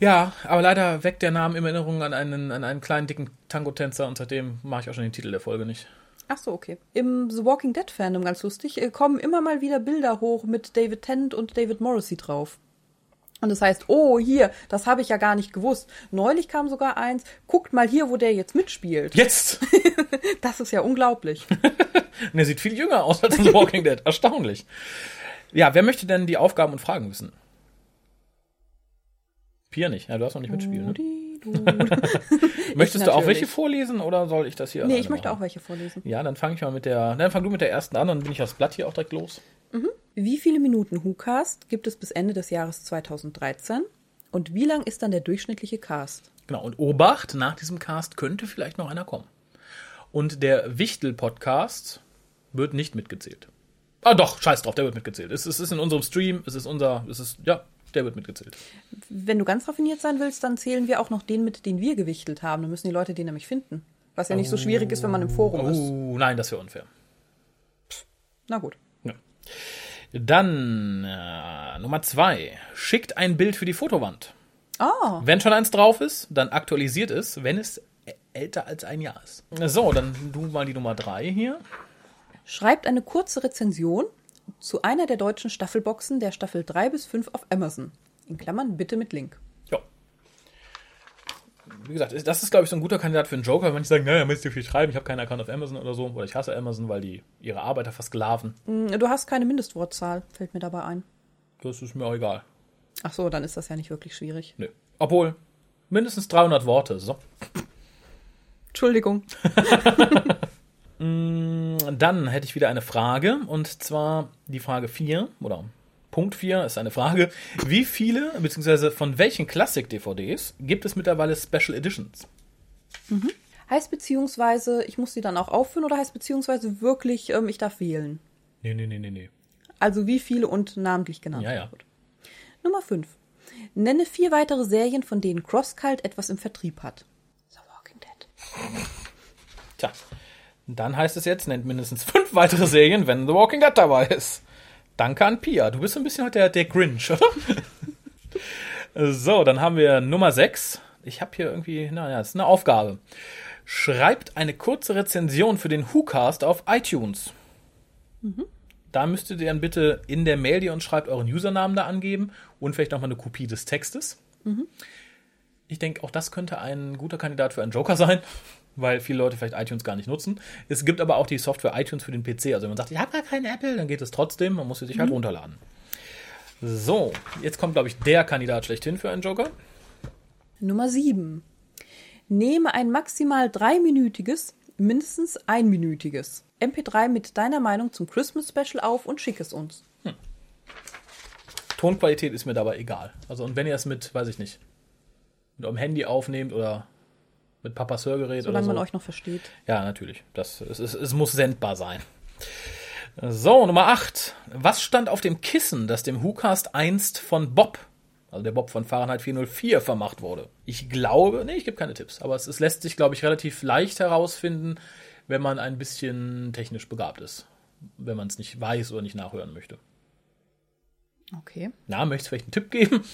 Ja, aber leider weckt der Name immer Erinnerungen an einen, an einen kleinen, dicken Tango-Tänzer und seitdem mache ich auch schon den Titel der Folge nicht. Ach so, okay. Im The Walking Dead Fandom, ganz lustig, äh, kommen immer mal wieder Bilder hoch mit David Tennant und David Morrissey drauf. Und das heißt, oh, hier, das habe ich ja gar nicht gewusst. Neulich kam sogar eins, guckt mal hier, wo der jetzt mitspielt. Jetzt! Das ist ja unglaublich. Und er sieht viel jünger aus als in The Walking Dead. Erstaunlich. Ja, wer möchte denn die Aufgaben und Fragen wissen? Pia nicht. Ja, du hast noch nicht mitspielen. Ne? Möchtest du auch welche vorlesen oder soll ich das hier Nee, ich möchte machen? auch welche vorlesen. Ja, dann fange ich mal mit der. Dann fang du mit der ersten an, dann bin ich das Blatt hier auch direkt los. Wie viele Minuten WhoCast gibt es bis Ende des Jahres 2013? Und wie lang ist dann der durchschnittliche Cast? Genau, und Obacht, nach diesem Cast könnte vielleicht noch einer kommen. Und der Wichtel-Podcast wird nicht mitgezählt. Ah doch, scheiß drauf, der wird mitgezählt. Es, es ist in unserem Stream, es ist unser, es ist, ja, der wird mitgezählt. Wenn du ganz raffiniert sein willst, dann zählen wir auch noch den mit, den wir gewichtelt haben. Dann müssen die Leute den nämlich finden. Was ja nicht so schwierig ist, wenn man im Forum ist. Oh, nein, das wäre unfair. Na gut. Ja. Dann äh, Nummer zwei. Schickt ein Bild für die Fotowand. Ah, Wenn schon eins drauf ist, dann aktualisiert es, wenn es älter als ein Jahr ist. So, dann du mal die Nummer drei hier. schreibt eine kurze Rezension zu einer der deutschen Staffelboxen der Staffel 3 bis 5 auf Amazon. In Klammern bitte mit Link. Ja. Wie gesagt, das ist, glaube ich, so ein guter Kandidat für einen Joker. Manche sagen, naja, müsst ihr viel schreiben, ich habe keinen Account auf Amazon oder so. Oder ich hasse Amazon, weil die ihre Arbeiter versklaven. Hm, Du hast keine Mindestwortzahl, fällt mir dabei ein. Das ist mir auch egal. Ach so, dann ist das ja nicht wirklich schwierig. Nö. Obwohl, mindestens 300 Worte. So. Entschuldigung. Dann hätte ich wieder eine Frage. Und zwar die Frage 4 oder Punkt 4 ist eine Frage. Wie viele, beziehungsweise von welchen Classic-DVDs gibt es mittlerweile Special Editions? Heißt beziehungsweise, ich muss sie dann auch aufführen oder heißt beziehungsweise wirklich, ähm, ich darf wählen? Nee, nee, nee, nee, nee. Also wie viele und namentlich genannt. Ja, ja. Gut. Nummer 5. Nenne vier weitere Serien, von denen CrossCult etwas im Vertrieb hat. The Walking Dead. Tja, dann heißt es jetzt, nennt mindestens fünf weitere Serien, wenn The Walking Dead dabei ist. Danke an Pia. Du bist ein bisschen heute der, der Grinch, oder? so, dann haben wir Nummer 6. Ich habe hier irgendwie, naja, das ist eine Aufgabe. Schreibt eine kurze Rezension für den WhoCast auf iTunes. Da müsstet ihr dann bitte in der Mail, die ihr uns schreibt, euren Usernamen da angeben und vielleicht nochmal eine Kopie des Textes. Ich denke, auch das könnte ein guter Kandidat für einen Joker sein, weil viele Leute vielleicht iTunes gar nicht nutzen. Es gibt aber auch die Software iTunes für den PC. Also wenn man sagt, ich habe gar keinen Apple, dann geht es trotzdem. Man muss sie sich halt runterladen. So, jetzt kommt, glaube ich, der Kandidat schlechthin für einen Joker. Nummer 7. Nehme ein maximal dreiminütiges, mindestens einminütiges MP3 mit deiner Meinung zum Christmas Special auf und schick es uns. Tonqualität ist mir dabei egal. Also und wenn ihr es mit, weiß ich nicht, mit eurem Handy aufnehmt oder mit Papas Hörgerät oder Solange so. man euch noch versteht. Ja, natürlich. Das, es, es, es muss sendbar sein. So, Nummer 8. Was stand auf dem Kissen, das dem WhoCast einst von Bob, also der Bob von Fahrenheit 404, vermacht wurde? Ich glaube, nee, ich gebe keine Tipps, aber es, es lässt sich, glaube ich, relativ leicht herausfinden, wenn man ein bisschen technisch begabt ist. Wenn man es nicht weiß oder nicht nachhören möchte. Okay. Na, möchtest du vielleicht einen Tipp geben?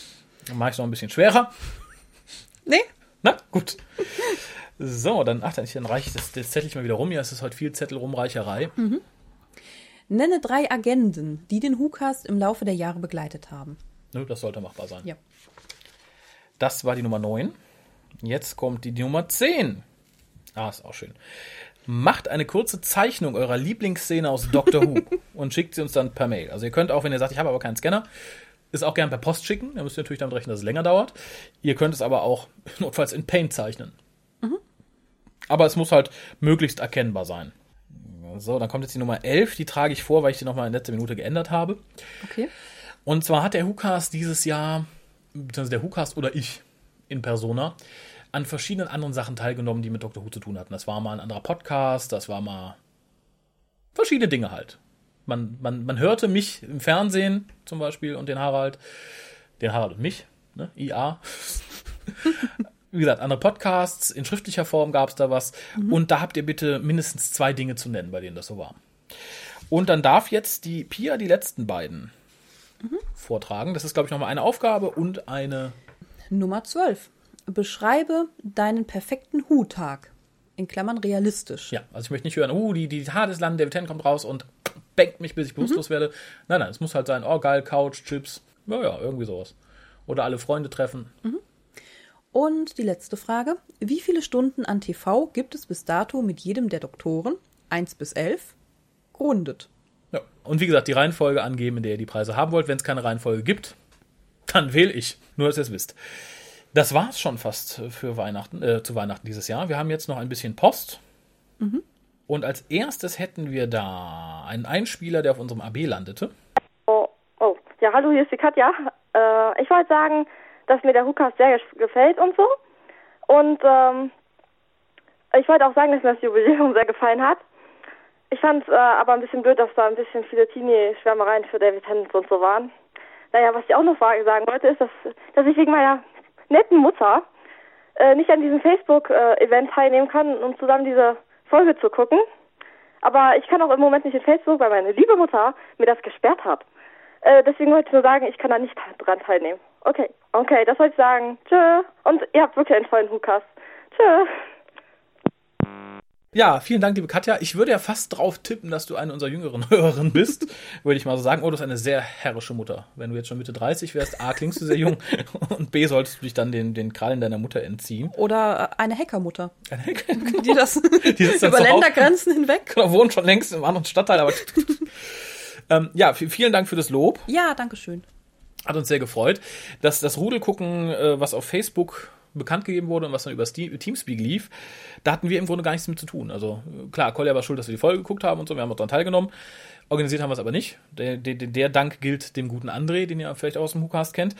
Dann mache ich es noch ein bisschen schwerer. Nee. Na, gut. So, dann, ach, dann, reiche ich das, das Zettel ich mal wieder rum. Ja, es ist heute viel Zettelrumreicherei. Nenne drei Agenden, die den WhoCast im Laufe der Jahre begleitet haben. Nö, Das sollte machbar sein. Ja. Das war die Nummer 9. Jetzt kommt die Nummer 10. Ah, ist auch schön. Macht eine kurze Zeichnung eurer Lieblingsszene aus Doctor Who und schickt sie uns dann per Mail. Also ihr könnt auch, wenn ihr sagt, ich habe aber keinen Scanner, ist auch gern per Post schicken. Da müsst ihr natürlich damit rechnen, dass es länger dauert. Ihr könnt es aber auch notfalls in Paint zeichnen. Aber es muss halt möglichst erkennbar sein. So, dann kommt jetzt die Nummer 11. Die trage ich vor, weil ich die nochmal in letzter Minute geändert habe. Okay. Und zwar hat der WhoCast dieses Jahr, beziehungsweise der WhoCast oder ich in Persona, an verschiedenen anderen Sachen teilgenommen, die mit Dr. Who zu tun hatten. Das war mal ein anderer Podcast, das war mal verschiedene Dinge halt. Man, man, man hörte mich im Fernsehen zum Beispiel und den Harald, den Harald und mich, ne? IA. Wie gesagt, andere Podcasts, in schriftlicher Form gab es da was. Und da habt ihr bitte mindestens zwei Dinge zu nennen, bei denen das so war. Und dann darf jetzt die Pia die letzten beiden vortragen. Das ist, glaube ich, nochmal eine Aufgabe und eine. Nummer 12. Beschreibe deinen perfekten Hu-Tag. In Klammern realistisch. Ja, also ich möchte nicht hören, uh, die, die Tat des Landes, David Tennant kommt raus und bangt mich, bis ich bewusstlos werde. Nein, nein, es muss halt sein, oh geil, Couch, Chips, ja, ja, irgendwie sowas. Oder alle Freunde treffen. Und die letzte Frage. Wie viele Stunden an TV gibt es bis dato mit jedem der Doktoren? 1 bis 11. Grundet. Ja. Und wie gesagt, die Reihenfolge angeben, in der ihr die Preise haben wollt. Wenn es keine Reihenfolge gibt, dann wähle ich. Nur, dass ihr es wisst. Das war's schon fast für Weihnachten, äh, zu Weihnachten dieses Jahr. Wir haben jetzt noch ein bisschen Post. Und als erstes hätten wir da einen Einspieler, der auf unserem AB landete. Oh, oh, ja, hallo, hier ist die Katja. Äh, ich wollte sagen, dass mir der Hukas sehr gefällt und so. Und ähm, ich wollte auch sagen, dass mir das Jubiläum sehr gefallen hat. Ich fand äh, aber ein bisschen blöd, dass da ein bisschen viele Teenie-Schwärmereien für David Tennant und so waren. Naja, was ich auch noch sagen wollte, ist, dass, dass ich wegen meiner netten Mutter äh, nicht an diesem Facebook-Event teilnehmen kann, um zusammen diese Folge zu gucken. Aber ich kann auch im Moment nicht in Facebook, weil meine liebe Mutter mir das gesperrt hat. Äh, deswegen wollte ich nur sagen, ich kann da nicht dran teilnehmen. Okay, okay, das wollte ich sagen. Tschö. Und ihr habt wirklich einen tollen Hukas. Tschö. Ja, vielen Dank, liebe Katja. Ich würde ja fast drauf tippen, dass du eine unserer jüngeren Hörerinnen bist. würde ich mal so sagen. Oh, du bist eine sehr herrische Mutter. Wenn du jetzt schon Mitte 30 wärst, A, klingst du sehr jung und B, solltest du dich dann den, den Krallen deiner Mutter entziehen. Oder äh, eine Hackermutter, die die das sitzt dann über. Ländergrenzen hinweg. wohnt schon längst im anderen Stadtteil, aber ähm, ja, vielen Dank für das Lob. Ja, danke schön. Hat uns sehr gefreut. Das, das Rudelgucken, äh, was auf Facebook bekannt gegeben wurde und was dann über Teamspeak lief, da hatten wir im Grunde gar nichts mit zu tun. Also klar, Kolja war schuld, dass wir die Folge geguckt haben und so, wir haben auch daran teilgenommen. Organisiert haben wir es aber nicht. Der, der, der Dank gilt dem guten André, den ihr vielleicht auch aus dem WhoCast kennt.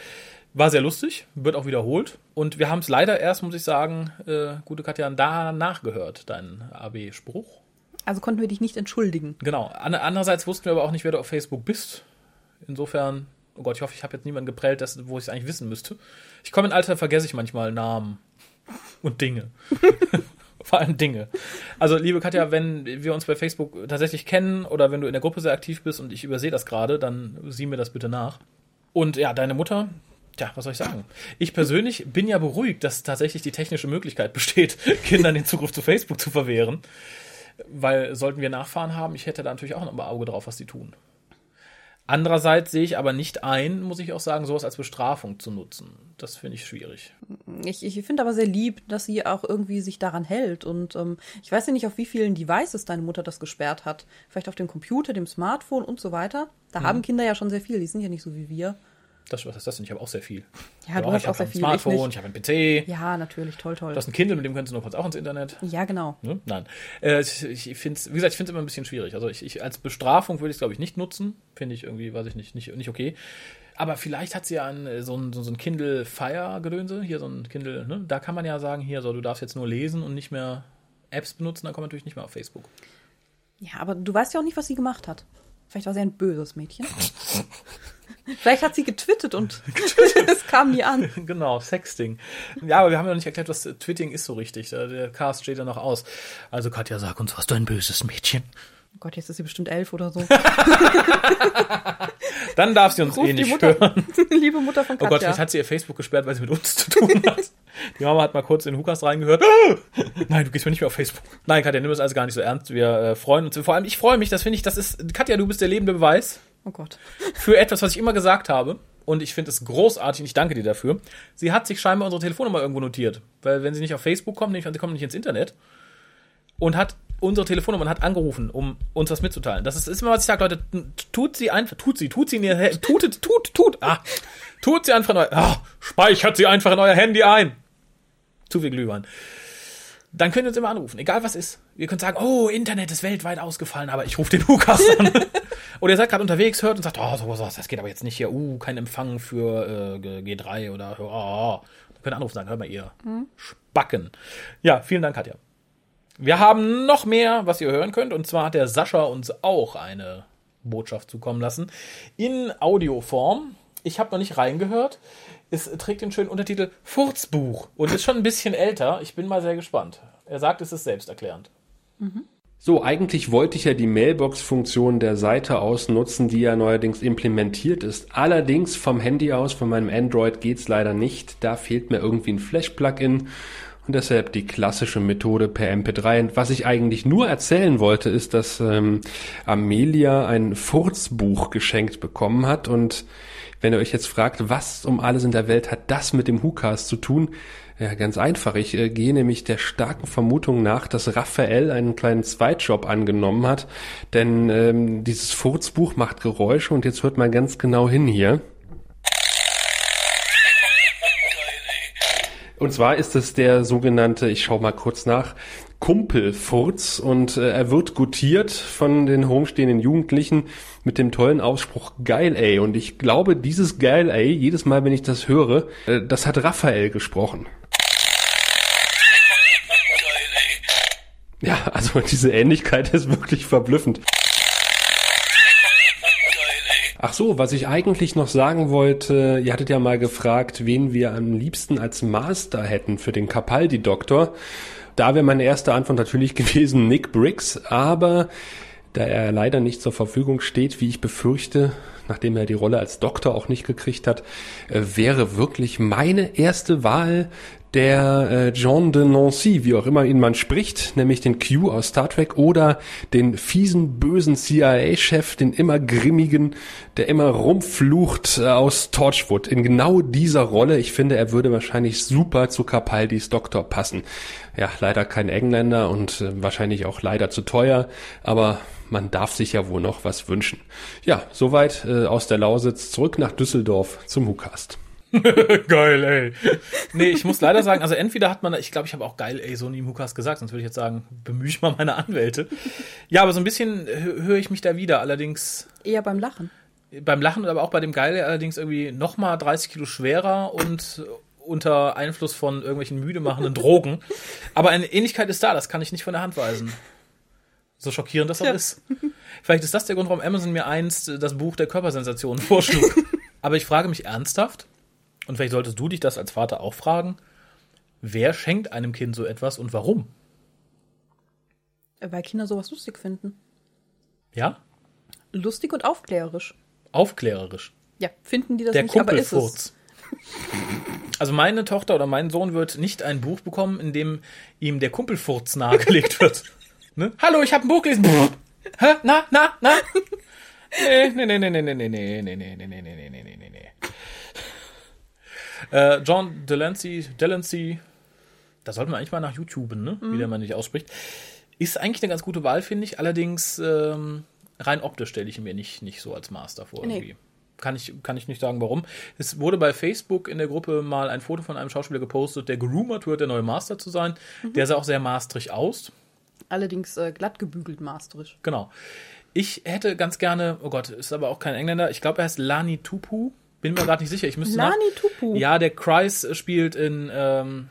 War sehr lustig, wird auch wiederholt. Und wir haben es leider erst, muss ich sagen, äh, gute Katja, da nachgehört, deinen AB-Spruch. Also konnten wir dich nicht entschuldigen. Genau. An- Andererseits wussten wir aber auch nicht, wer du auf Facebook bist. Insofern, oh Gott, ich hoffe, ich habe jetzt niemanden geprellt, das, wo ich es eigentlich wissen müsste. Ich komme in Alter, vergesse ich manchmal Namen und Dinge. Vor allem Dinge. Also, liebe Katja, wenn wir uns bei Facebook tatsächlich kennen oder wenn du in der Gruppe sehr aktiv bist und ich übersehe das gerade, dann sieh mir das bitte nach. Und ja, deine Mutter, Tja, was soll ich sagen? Ich persönlich bin ja beruhigt, dass tatsächlich die technische Möglichkeit besteht, Kindern den Zugriff zu Facebook zu verwehren. Weil sollten wir Nachfahren haben, ich hätte da natürlich auch noch ein Auge drauf, was die tun. Andererseits sehe ich aber nicht ein, muss ich auch sagen, sowas als Bestrafung zu nutzen. Das finde ich schwierig. Ich, ich finde aber sehr lieb, dass sie auch irgendwie sich daran hält. Und ähm, ich weiß ja nicht, auf wie vielen Devices deine Mutter das gesperrt hat. Vielleicht auf dem Computer, dem Smartphone und so weiter. Da haben Kinder ja schon sehr viel. Die sind ja nicht so wie wir. Das, was ist das denn? Ich habe auch sehr viel. Ja, du Ja, hast ich auch habe sehr ein viel. Smartphone, ich ich, habe einen PC. Ja, natürlich. Toll, toll. Du hast ein Kindle, mit dem kannst du notfalls auch ins Internet. ja, genau. Ne? Nein. Äh, ich ich finde wie gesagt, ich finde es immer ein bisschen schwierig. Also ich, ich als Bestrafung würde ich es, glaube ich, nicht nutzen. Finde ich irgendwie, weiß ich nicht, nicht, nicht okay. Aber vielleicht hat sie ja ein, äh, so ein, so so ein Kindle Fire-Gedönse, hier so ein Kindle, ne? Da kann man ja sagen, hier, so, du darfst jetzt nur lesen und nicht mehr Apps benutzen, dann kommt man natürlich nicht mehr auf Facebook. Ja, aber du weißt ja auch nicht, was sie gemacht hat. Vielleicht war sie ein böses Mädchen. Vielleicht hat sie getwittert und es kam nie an. genau, Sexting. Ja, aber wir haben ja noch nicht erklärt, was Twitting ist so richtig. Der Cast steht ja noch aus. Also Katja, sag uns, was du ein böses Mädchen. Oh Gott, jetzt ist sie bestimmt elf oder so. Dann darf sie uns Ruf eh nicht Mutter, hören. liebe Mutter von Oh Gott, Katja. vielleicht hat sie ihr Facebook gesperrt, weil sie mit uns zu tun hat. Die Mama hat mal kurz in Hukas reingehört. Nein, du gehst mir nicht mehr auf Facebook. Nein, Katja, nimm das alles gar nicht so ernst. Wir äh, freuen uns. Vor allem, ich freue mich, das finde ich, das ist, Katja, du bist der lebende Beweis oh Gott. für etwas, was ich immer gesagt habe. Und ich finde es großartig und ich danke dir dafür. Sie hat sich scheinbar unsere Telefonnummer irgendwo notiert. Weil wenn sie nicht auf Facebook kommt, nämlich, sie kommt nicht ins Internet. Und hat unsere Telefonnummer und hat angerufen, um uns was mitzuteilen. Das ist, ist immer, was ich sage, Leute, tut sie einfach, tut sie, tut sie in ihr, He- tut, tut, tut, ah, tut sie einfach in euer, ah, speichert sie einfach in euer Handy ein. Zu viel Glühwein. Dann könnt ihr uns immer anrufen, egal was ist. Ihr könnt sagen, oh, Internet ist weltweit ausgefallen, aber ich rufe den Lukas an. oder ihr seid gerade unterwegs, hört und sagt, oh, sowas, das geht aber jetzt nicht hier, uh, kein Empfang für äh, G- G3 oder, oh, Dann könnt ihr anrufen sagen, hör mal ihr Spacken. Ja, vielen Dank, Katja. Wir haben noch mehr, was ihr hören könnt. Und zwar hat der Sascha uns auch eine Botschaft zukommen lassen. In Audioform. Ich habe noch nicht reingehört. Es trägt den schönen Untertitel Furzbuch und ist schon ein bisschen älter. Ich bin mal sehr gespannt. Er sagt, es ist selbsterklärend. So, eigentlich wollte ich ja die Mailbox-Funktion der Seite ausnutzen, die ja neuerdings implementiert ist. Allerdings vom Handy aus, von meinem Android geht's leider nicht. Da fehlt mir irgendwie ein Flash-Plugin und deshalb die klassische Methode per MP3. Und was ich eigentlich nur erzählen wollte, ist, dass ähm, Amelia ein Furzbuch geschenkt bekommen hat und wenn ihr euch jetzt fragt, was um alles in der Welt hat das mit dem WhoCast zu tun, ja, ganz einfach. Ich äh, gehe nämlich der starken Vermutung nach, dass Raphael einen kleinen Zweitjob angenommen hat, denn ähm, dieses Furzbuch macht Geräusche und jetzt hört mal ganz genau hin hier. Und zwar ist es der sogenannte, ich schau mal kurz nach, Kumpelfurz und äh, er wird gutiert von den homestehenden Jugendlichen mit dem tollen Ausspruch geil ey und ich glaube dieses geil ey jedes Mal wenn ich das höre, äh, das hat Raphael gesprochen. Ja, also diese Ähnlichkeit ist wirklich verblüffend. Ach so, was ich eigentlich noch sagen wollte, ihr hattet ja mal gefragt, wen wir am liebsten als Master hätten für den Capaldi-Doktor. Da wäre meine erste Antwort natürlich gewesen Nick Briggs, aber da er leider nicht zur Verfügung steht, wie ich befürchte, nachdem er die Rolle als Doktor auch nicht gekriegt hat, äh, wäre wirklich meine erste Wahl der äh, John de Nancy, wie auch immer ihn man spricht, nämlich den Q aus Star Trek oder den fiesen, bösen CIA-Chef, den immer grimmigen, der immer rumflucht äh, aus Torchwood. In genau dieser Rolle, ich finde, er würde wahrscheinlich super zu Capaldis Doktor passen. Ja, leider kein Engländer und äh, wahrscheinlich auch leider zu teuer, aber man darf sich ja wohl noch was wünschen. Ja, soweit äh, aus der Lausitz zurück nach Düsseldorf zum WhoCast. geil, ey. Nee, ich muss leider sagen, also entweder hat man, ich glaube, ich habe auch geil, ey, so nie im Hukas gesagt, sonst würde ich jetzt sagen, bemühe ich mal meine Anwälte. Ja, aber so ein bisschen hö- höre ich mich da wieder, allerdings Eher beim Lachen. beim Lachen, aber auch bei dem Geil allerdings irgendwie nochmal 30 Kilo schwerer und unter Einfluss von irgendwelchen müde machenden Drogen. Aber eine Ähnlichkeit ist da, das kann ich nicht von der Hand weisen. So schockierend das auch Ja. ist. Vielleicht ist das der Grund, warum Amazon mir einst das Buch der Körpersensationen vorschlug. Aber ich frage mich ernsthaft, und vielleicht solltest du dich das als Vater auch fragen, wer schenkt einem Kind so etwas und warum? Weil Kinder sowas lustig finden. Ja? Lustig und aufklärerisch. Aufklärerisch. Ja, finden die das Der nicht, aber ist es. Kumpelfurz. Also meine Tochter oder mein Sohn wird nicht ein Buch bekommen, in dem ihm der Kumpelfurz nahegelegt wird. ne? Hallo, ich habe ein Buch gelesen. Hä? Na, na, na? Nee, nee, nee, nee, nee, nee, nee, nee, nee, nee, nee, nee, nee, nee, nee, nee, nee. Äh, John Delancey, Delancey, da sollten wir eigentlich mal nach YouTube, ne? Wie der man nicht ausspricht. Ist eigentlich eine ganz gute Wahl, finde ich. Allerdings ähm, rein optisch stelle ich ihn mir nicht, nicht so als Master vor. Nee. Irgendwie. Kann ich, kann ich nicht sagen, warum. Es wurde bei Facebook in der Gruppe mal ein Foto von einem Schauspieler gepostet, der gerumort wird, der neue Master zu sein. Der sah auch sehr masterig aus. Allerdings äh, glatt gebügelt masterisch. Genau. Ich hätte ganz gerne, oh Gott, ist aber auch kein Engländer. Ich glaube, er heißt Lani Tupu. Bin mir gerade nicht sicher. Ich müsste nach- Lani Tupu. Ja, der Kreis spielt in ähm,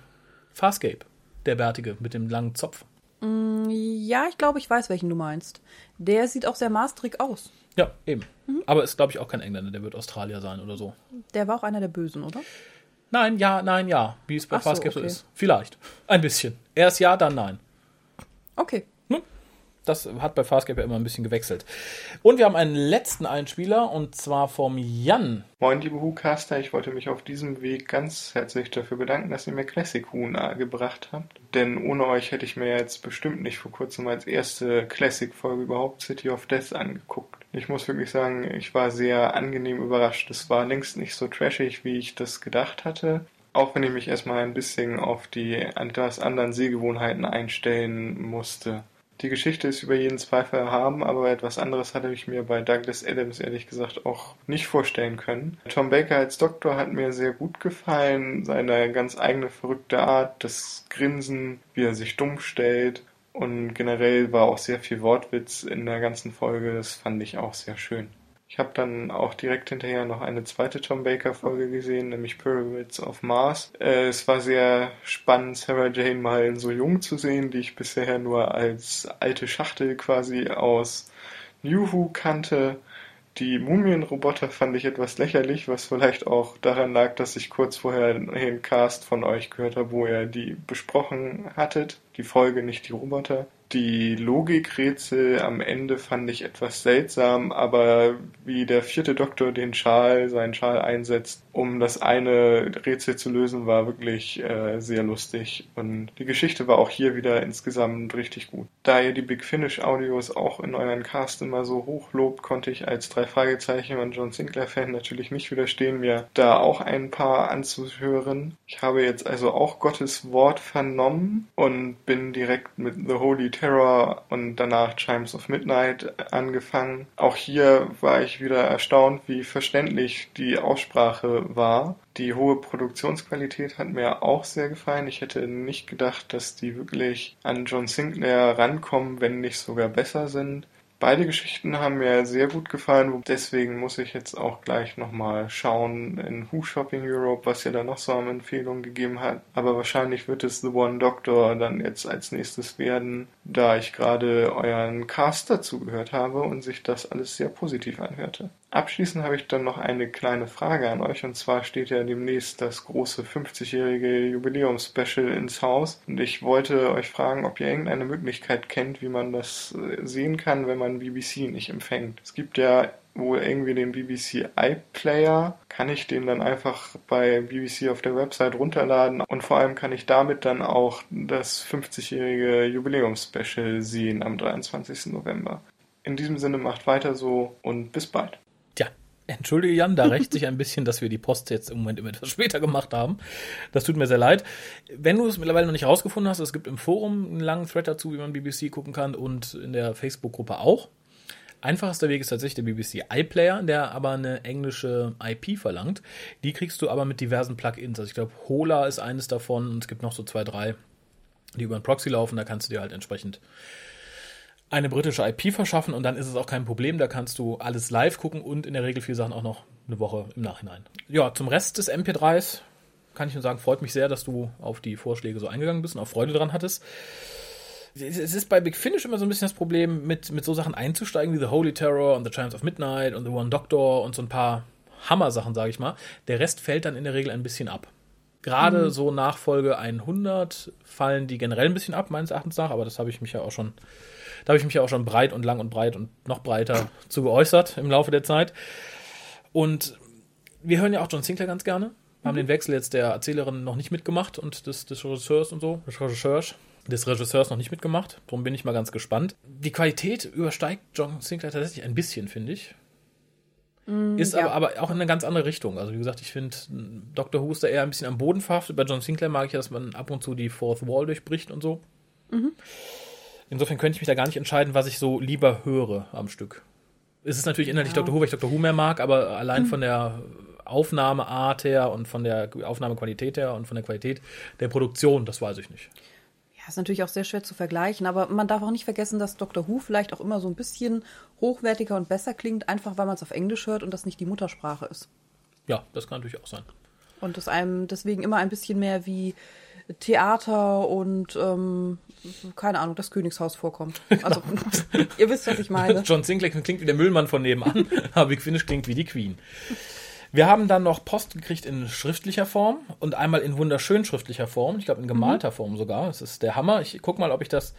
Farscape. Der Bärtige mit dem langen Zopf. Ja, ich glaube, ich weiß, welchen du meinst. Der sieht auch sehr masterig aus. Ja, eben. Aber ist, glaube ich, auch kein Engländer. Der wird Australier sein oder so. Der war auch einer der Bösen, oder? Nein, ja, nein, ja. Wie es bei Ach Farscape so okay. ist. Vielleicht. Ein bisschen. Erst ja, dann nein. Okay. Das hat bei Farscape ja immer ein bisschen gewechselt. Und wir haben einen letzten Einspieler und zwar vom Jan. Moin, liebe Hu-Caster, ich wollte mich auf diesem Weg ganz herzlich dafür bedanken, dass ihr mir Classic Hu nahegebracht habt. Denn ohne euch hätte ich mir jetzt bestimmt nicht vor kurzem als erste Classic-Folge überhaupt City of Death angeguckt. Ich muss wirklich sagen, ich war sehr angenehm überrascht. Es war längst nicht so trashig, wie ich das gedacht hatte. Auch wenn ich mich erstmal ein bisschen auf die etwas anderen Sehgewohnheiten einstellen musste. Die Geschichte ist über jeden Zweifel erhaben, aber etwas anderes hatte ich mir bei Douglas Adams ehrlich gesagt auch nicht vorstellen können. Tom Baker als Doktor hat mir sehr gut gefallen, seine ganz eigene verrückte Art, das Grinsen, wie er sich dumm stellt und generell war auch sehr viel Wortwitz in der ganzen Folge, das fand ich auch sehr schön. Ich habe dann auch direkt hinterher noch eine zweite Tom Baker Folge gesehen, nämlich Pyramids of Mars. Äh, es war sehr spannend, Sarah Jane mal so jung zu sehen, die ich bisher nur als alte Schachtel quasi aus New Who kannte. Die Mumienroboter fand ich etwas lächerlich, was vielleicht auch daran lag, dass ich kurz vorher den Cast von euch gehört habe, wo ihr die besprochen hattet. Die Folge, nicht die Roboter. Die Logikrätsel am Ende fand ich etwas seltsam, aber wie der vierte Doktor den Schal, seinen Schal einsetzt, um das eine Rätsel zu lösen, war wirklich äh, sehr lustig. Und die Geschichte war auch hier wieder insgesamt richtig gut. Da ihr die Big Finish Audios auch in euren Cast immer so hoch lobt, konnte ich als drei Fragezeichen und John Sinclair Fan natürlich nicht widerstehen, mir da auch ein paar anzuhören. Ich habe jetzt also auch Gottes Wort vernommen und bin direkt mit The Holy Terror und danach Chimes of Midnight angefangen. Auch hier war ich wieder erstaunt, wie verständlich die Aussprache war. Die hohe Produktionsqualität hat mir auch sehr gefallen. Ich hätte nicht gedacht, dass die wirklich an John Sinclair rankommen, wenn nicht sogar besser sind. Beide Geschichten haben mir sehr gut gefallen, deswegen muss ich jetzt auch gleich nochmal schauen in Who Shopping Europe, was ihr da noch so an Empfehlungen gegeben hat. Aber wahrscheinlich wird es The One Doctor dann jetzt als nächstes werden, da ich gerade euren Cast dazu gehört habe und sich das alles sehr positiv anhörte. Abschließend habe ich dann noch eine kleine Frage an euch und zwar steht ja demnächst das große 50-jährige Jubiläumspecial ins Haus und ich wollte euch fragen, ob ihr irgendeine Möglichkeit kennt, wie man das äh, sehen kann, wenn man BBC nicht empfängt. Es gibt ja wohl irgendwie den BBC iPlayer. Kann ich den dann einfach bei BBC auf der Website runterladen und vor allem kann ich damit dann auch das 50-jährige Jubiläumspecial sehen am 23. November. In diesem Sinne macht weiter so und bis bald. Entschuldige Jan, da rächt sich ein bisschen, dass wir die Post jetzt im Moment immer etwas später gemacht haben. Das tut mir sehr leid. Wenn du es mittlerweile noch nicht rausgefunden hast, es gibt im Forum einen langen Thread dazu, wie man BBC gucken kann und in der Facebook-Gruppe auch. Einfachster Weg ist tatsächlich der BBC iPlayer, der aber eine englische IP verlangt. Die kriegst du aber mit diversen Plugins. Also ich glaube, Hola ist eines davon und es gibt noch so zwei, drei, die über einen Proxy laufen. Da kannst du dir halt entsprechend eine britische IP verschaffen und dann ist es auch kein Problem. Da kannst du alles live gucken und in der Regel viele Sachen auch noch eine Woche im Nachhinein. Ja, zum Rest des MP3s kann ich nur sagen, freut mich sehr, dass du auf die Vorschläge so eingegangen bist und auch Freude dran hattest. Es ist bei Big Finish immer so ein bisschen das Problem, mit, mit so Sachen einzusteigen wie The Holy Terror und The Chimes of Midnight und The One Doctor und so ein paar Hammer-Sachen, sage ich mal. Der Rest fällt dann in der Regel ein bisschen ab. Gerade so nach Folge 100 fallen die generell ein bisschen ab, meines Erachtens nach, aber das habe ich mich ja auch schon, da habe ich mich ja auch schon breit und lang und breit und noch breiter zu geäußert im Laufe der Zeit. Und wir hören ja auch John Sinclair ganz gerne. Wir haben den Wechsel jetzt der Erzählerin noch nicht mitgemacht und des, des Regisseurs und so, des Regisseurs, des Regisseurs noch nicht mitgemacht. Darum bin ich mal ganz gespannt. Die Qualität übersteigt John Sinclair tatsächlich ein bisschen, finde ich. Ist ja. aber, aber auch in eine ganz andere Richtung. Also wie gesagt, ich finde, Dr. Who ist da eher ein bisschen am Boden verhaftet. Bei John Sinclair mag ich ja, dass man ab und zu die Fourth Wall durchbricht und so. Insofern könnte ich mich da gar nicht entscheiden, was ich so lieber höre am Stück. Es ist natürlich inhaltlich Dr. Who, weil ich Dr. Who mehr mag, aber allein von der Aufnahmeart her und von der Aufnahmequalität her und von der Qualität der Produktion, das weiß ich nicht. Ja, ist natürlich auch sehr schwer zu vergleichen, aber man darf auch nicht vergessen, dass Dr. Who vielleicht auch immer so ein bisschen hochwertiger und besser klingt, einfach weil man es auf Englisch hört und das nicht die Muttersprache ist. Ja, das kann natürlich auch sein. Und es einem deswegen immer ein bisschen mehr wie Theater und ähm, keine Ahnung, das Königshaus vorkommt. Also ihr wisst, was ich meine. John Sinclair klingt wie der Müllmann von nebenan, aber Big Finish klingt wie die Queen. Wir haben dann noch Post gekriegt in schriftlicher Form und einmal in wunderschön schriftlicher Form. Ich glaube in gemalter Form sogar. Das ist der Hammer. Ich guck mal, ob ich das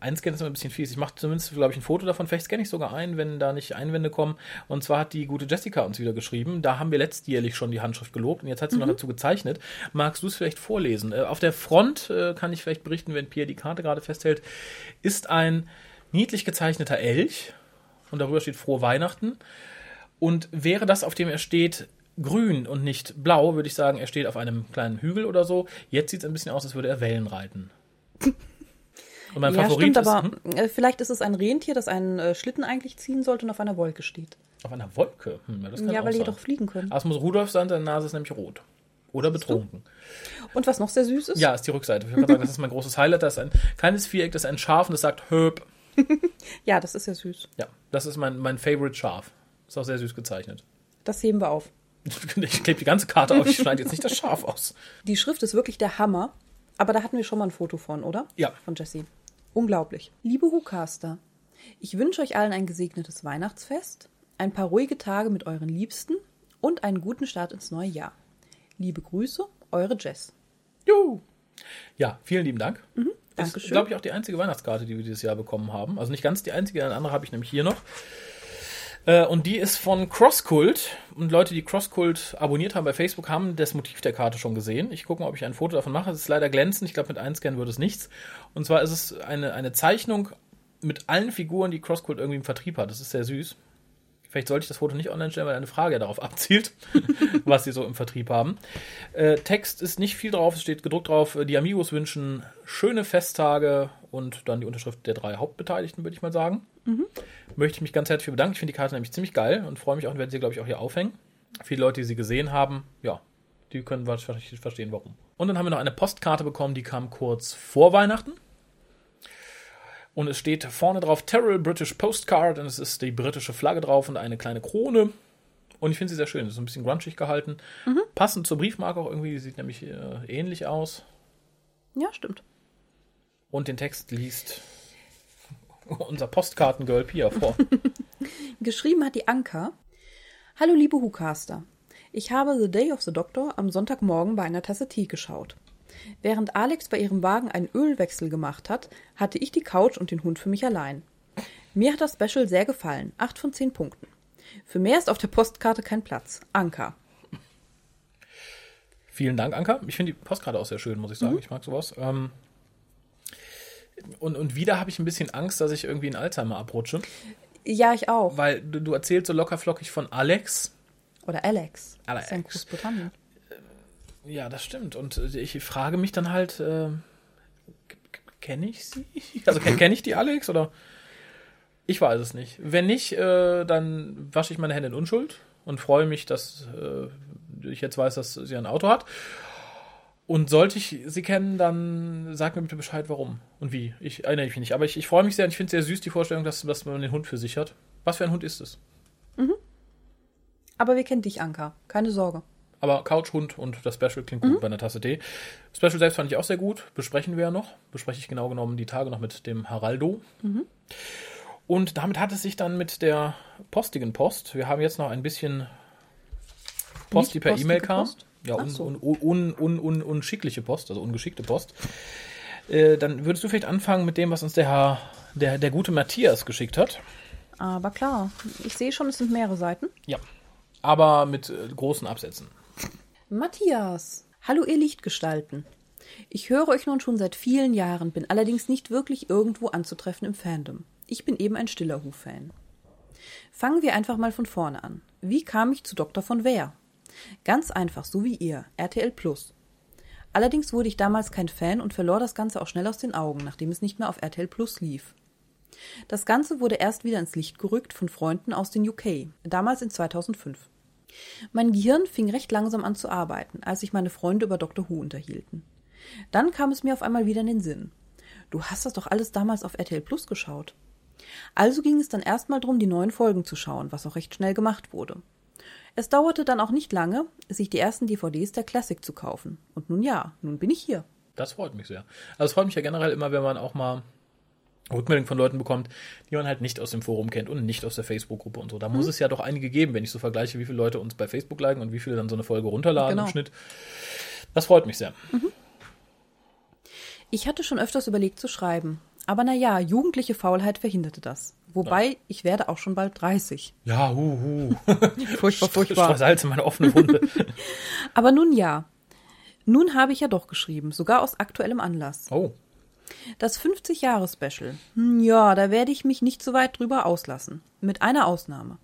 einscanne. ist immer ein bisschen fies. Ich mache zumindest, glaube ich, ein Foto davon. Vielleicht scanne ich sogar ein, wenn da nicht Einwände kommen. Und zwar hat die gute Jessica uns wieder geschrieben. Da haben wir letztjährlich schon die Handschrift gelobt und jetzt hat sie noch dazu gezeichnet. Magst du es vielleicht vorlesen? Äh, Auf der Front äh, kann ich vielleicht berichten, wenn Pierre die Karte gerade festhält, ist ein niedlich gezeichneter Elch und darüber steht Frohe Weihnachten. Und wäre das, auf dem er steht, grün und nicht blau, würde ich sagen, er steht auf einem kleinen Hügel oder so. Jetzt sieht es ein bisschen aus, als würde er Wellen reiten. Und mein ja, Favorit stimmt, ist aber hm, äh, vielleicht ist es ein Rentier, das einen äh, Schlitten eigentlich ziehen sollte und auf einer Wolke steht. auf einer Wolke. Hm, ja, das kann Ja, weil die sein. doch fliegen können. Ah, es muss Rudolf sein, seine Nase ist nämlich rot. Oder betrunken. Und was noch sehr süß ist? Ja, ist die Rückseite. Ich würde sagen, das ist mein großes Highlight. Das ist ein kleines Viereck, das ist ein Schaf und das sagt Höp. Ja, das ist ja süß. Ja, das ist mein, mein Favorite Schaf. Ist auch sehr süß gezeichnet. Das heben wir auf. Ich klebe die ganze Karte auf, ich schneide jetzt nicht das Schaf aus. Die Schrift ist wirklich der Hammer. Aber da hatten wir schon mal ein Foto von, oder? Ja. Von Jessie. Unglaublich. Liebe Hucaster, ich wünsche euch allen ein gesegnetes Weihnachtsfest, ein paar ruhige Tage mit euren Liebsten und einen guten Start ins neue Jahr. Liebe Grüße, eure Jess. Juhu. Ja, vielen lieben Dank. Das ist, Mhm. Dankeschön. glaube ich, auch die einzige Weihnachtskarte, die wir dieses Jahr bekommen haben. Also nicht ganz die einzige, eine andere habe ich nämlich hier noch. Äh, Und die ist von Crosskult. Und Leute, die Crosskult abonniert haben bei Facebook, haben das Motiv der Karte schon gesehen. Ich gucke mal, ob ich ein Foto davon mache. Es ist leider glänzend. Ich glaube, mit Einscannen würde es nichts. Und zwar ist es eine, eine Zeichnung mit allen Figuren, die Crosskult irgendwie im Vertrieb hat. Das ist sehr süß. Vielleicht sollte ich das Foto nicht online stellen, weil eine Frage ja darauf abzielt, was sie so im Vertrieb haben. Äh, Text ist nicht viel drauf, es steht gedruckt drauf, äh, die Amigos wünschen schöne Festtage und dann die Unterschrift der drei Hauptbeteiligten, würde ich mal sagen. Möchte ich mich ganz herzlich bedanken. Ich finde die Karte nämlich ziemlich geil und freue mich auch und werde sie, glaube ich, auch hier aufhängen. Viele Leute, die sie gesehen haben, ja, die können wahrscheinlich verstehen, warum. Und dann haben wir noch eine Postkarte bekommen, die kam kurz vor Weihnachten. Und es steht vorne drauf Terrell British Postcard und es ist die britische Flagge drauf und eine kleine Krone. Und ich finde sie sehr schön. Es ist ein bisschen grunchig gehalten. Passend zur Briefmarke auch irgendwie. Die sieht nämlich äh, ähnlich aus. Ja, stimmt. Und den Text liest unser Postkartengirl Pia vor. Geschrieben hat die Anka. Hallo liebe Hucaster. Ich habe The Day of the Doctor am Sonntagmorgen bei einer Tasse Tee geschaut. Während Alex bei ihrem Wagen einen Ölwechsel gemacht hat, hatte ich die Couch und den Hund für mich allein. Mir hat das Special sehr gefallen. 8 von 10 Punkten. Für mehr ist auf der Postkarte kein Platz. Anka. Vielen Dank, Anka. Ich finde die Postkarte auch sehr schön, muss ich sagen. Ich mag sowas. Ähm, und, und wieder habe ich ein bisschen Angst, dass ich irgendwie in Alzheimer abrutsche. Ja, ich auch. Weil du, du erzählst so lockerflockig von Alex. Oder Alex. Alex. Das ist ja in Großbritannien. Ja, das stimmt. Und äh, ich frage mich dann halt, äh, kenne ich sie? Also kenne kenn ich die Alex oder? Ich weiß es nicht. Wenn nicht, äh, dann wasche ich meine Hände in Unschuld und freue mich, dass äh, ich jetzt weiß, dass sie ein Auto hat. Und sollte ich sie kennen, dann sag mir bitte Bescheid, warum und wie. Ich erinnere mich nicht. Aber ich, ich freue mich sehr und ich finde es sehr süß, die Vorstellung, dass, dass man den Hund für sich hat. Was für ein Hund ist es? Aber wir kennen dich, Anka. Keine Sorge. Aber Couch, Hund und das Special klingt gut bei einer Tasse Tee. Special selbst fand ich auch sehr gut. Besprechen wir ja noch. Bespreche ich genau genommen die Tage noch mit dem Haraldo. Und damit hat es sich dann mit der postigen Post. Wir haben jetzt noch ein bisschen Post, Nicht die per E-Mail kam. Post? Ja, un, so. un, un, un, un, unschickliche Post, also ungeschickte Post. Äh, dann würdest du vielleicht anfangen mit dem, was uns der Herr, der, der gute Matthias geschickt hat. Aber klar, ich sehe schon, es sind mehrere Seiten. Ja. Aber mit äh, großen Absätzen. Matthias. Hallo, ihr Lichtgestalten. Ich höre euch nun schon seit vielen Jahren, bin allerdings nicht wirklich irgendwo anzutreffen im Fandom. Ich bin eben ein stiller Who-Fan. Fangen wir einfach mal von vorne an. Wie kam ich zu Dr. von Wehr? Ganz einfach, so wie ihr, RTL Plus. Allerdings wurde ich damals kein Fan und verlor das Ganze auch schnell aus den Augen, nachdem es nicht mehr auf RTL Plus lief. Das Ganze wurde erst wieder ins Licht gerückt von Freunden aus den UK, damals in 2005. Mein Gehirn fing recht langsam an zu arbeiten, als sich meine Freunde über Dr. Who unterhielten. Dann kam es mir auf einmal wieder in den Sinn. Du hast das doch alles damals auf RTL Plus geschaut. Also ging es dann erstmal drum, die neuen Folgen zu schauen, was auch recht schnell gemacht wurde. Es dauerte dann auch nicht lange, sich die ersten DVDs der Classic zu kaufen. Und nun ja, nun bin ich hier. Das freut mich sehr. Also es freut mich ja generell immer, wenn man auch mal Rückmeldungen von Leuten bekommt, die man halt nicht aus dem Forum kennt und nicht aus der Facebook-Gruppe und so. Da mhm. muss es ja doch einige geben, wenn ich so vergleiche, wie viele Leute uns bei Facebook liken und wie viele dann so eine Folge runterladen genau. im Schnitt. Das freut mich sehr. Mhm. Ich hatte schon öfters überlegt zu schreiben. Aber naja, jugendliche Faulheit verhinderte das. Wobei, ja. ich werde auch schon bald 30. Ja, hu, hu. furchtbar, furchtbar. Salz in meine offene Wunde. Aber nun ja. Nun habe ich ja doch geschrieben, sogar aus aktuellem Anlass. Oh. Das 50-Jahre-Special. Hm, ja, da werde ich mich nicht so weit drüber auslassen. Mit einer Ausnahme.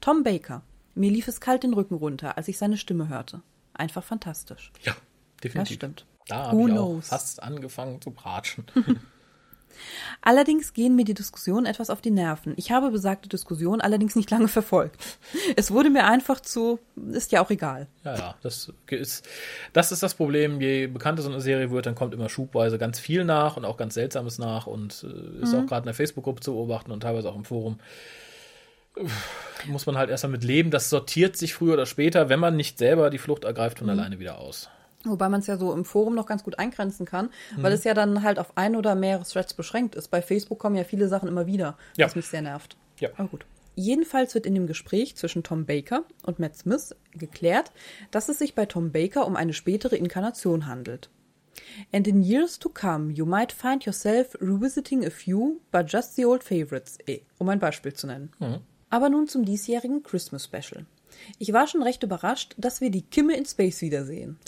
Tom Baker. Mir lief es kalt den Rücken runter, als ich seine Stimme hörte. Einfach fantastisch. Ja, definitiv. Das stimmt. Da habe ich auch fast angefangen zu bratschen. Allerdings gehen mir die Diskussionen etwas auf die Nerven. Ich habe besagte Diskussion allerdings nicht lange verfolgt. Es wurde mir einfach zu, ist ja auch egal. Ja, ja, das ist, das ist das Problem. Je bekannter so eine Serie wird, dann kommt immer schubweise ganz viel nach und auch ganz Seltsames nach und äh, ist mhm. auch gerade in der Facebook-Gruppe zu beobachten und teilweise auch im Forum. Muss man halt erst damit leben. Das sortiert sich früher oder später, wenn man nicht selber die Flucht ergreift, von mhm. alleine wieder aus. Wobei man es ja so im Forum noch ganz gut eingrenzen kann, mhm. weil es ja dann halt auf ein oder mehrere Threads beschränkt ist. Bei Facebook kommen ja viele Sachen immer wieder, ja. was mich sehr nervt. Ja. Aber gut. Jedenfalls wird in dem Gespräch zwischen Tom Baker und Matt Smith geklärt, dass es sich bei Tom Baker um eine spätere Inkarnation handelt. And in years to come, you might find yourself revisiting a few, but just the old favorites, eh, um ein Beispiel zu nennen. Mhm. Aber nun zum diesjährigen Christmas Special. Ich war schon recht überrascht, dass wir die Kimme in Space wiedersehen.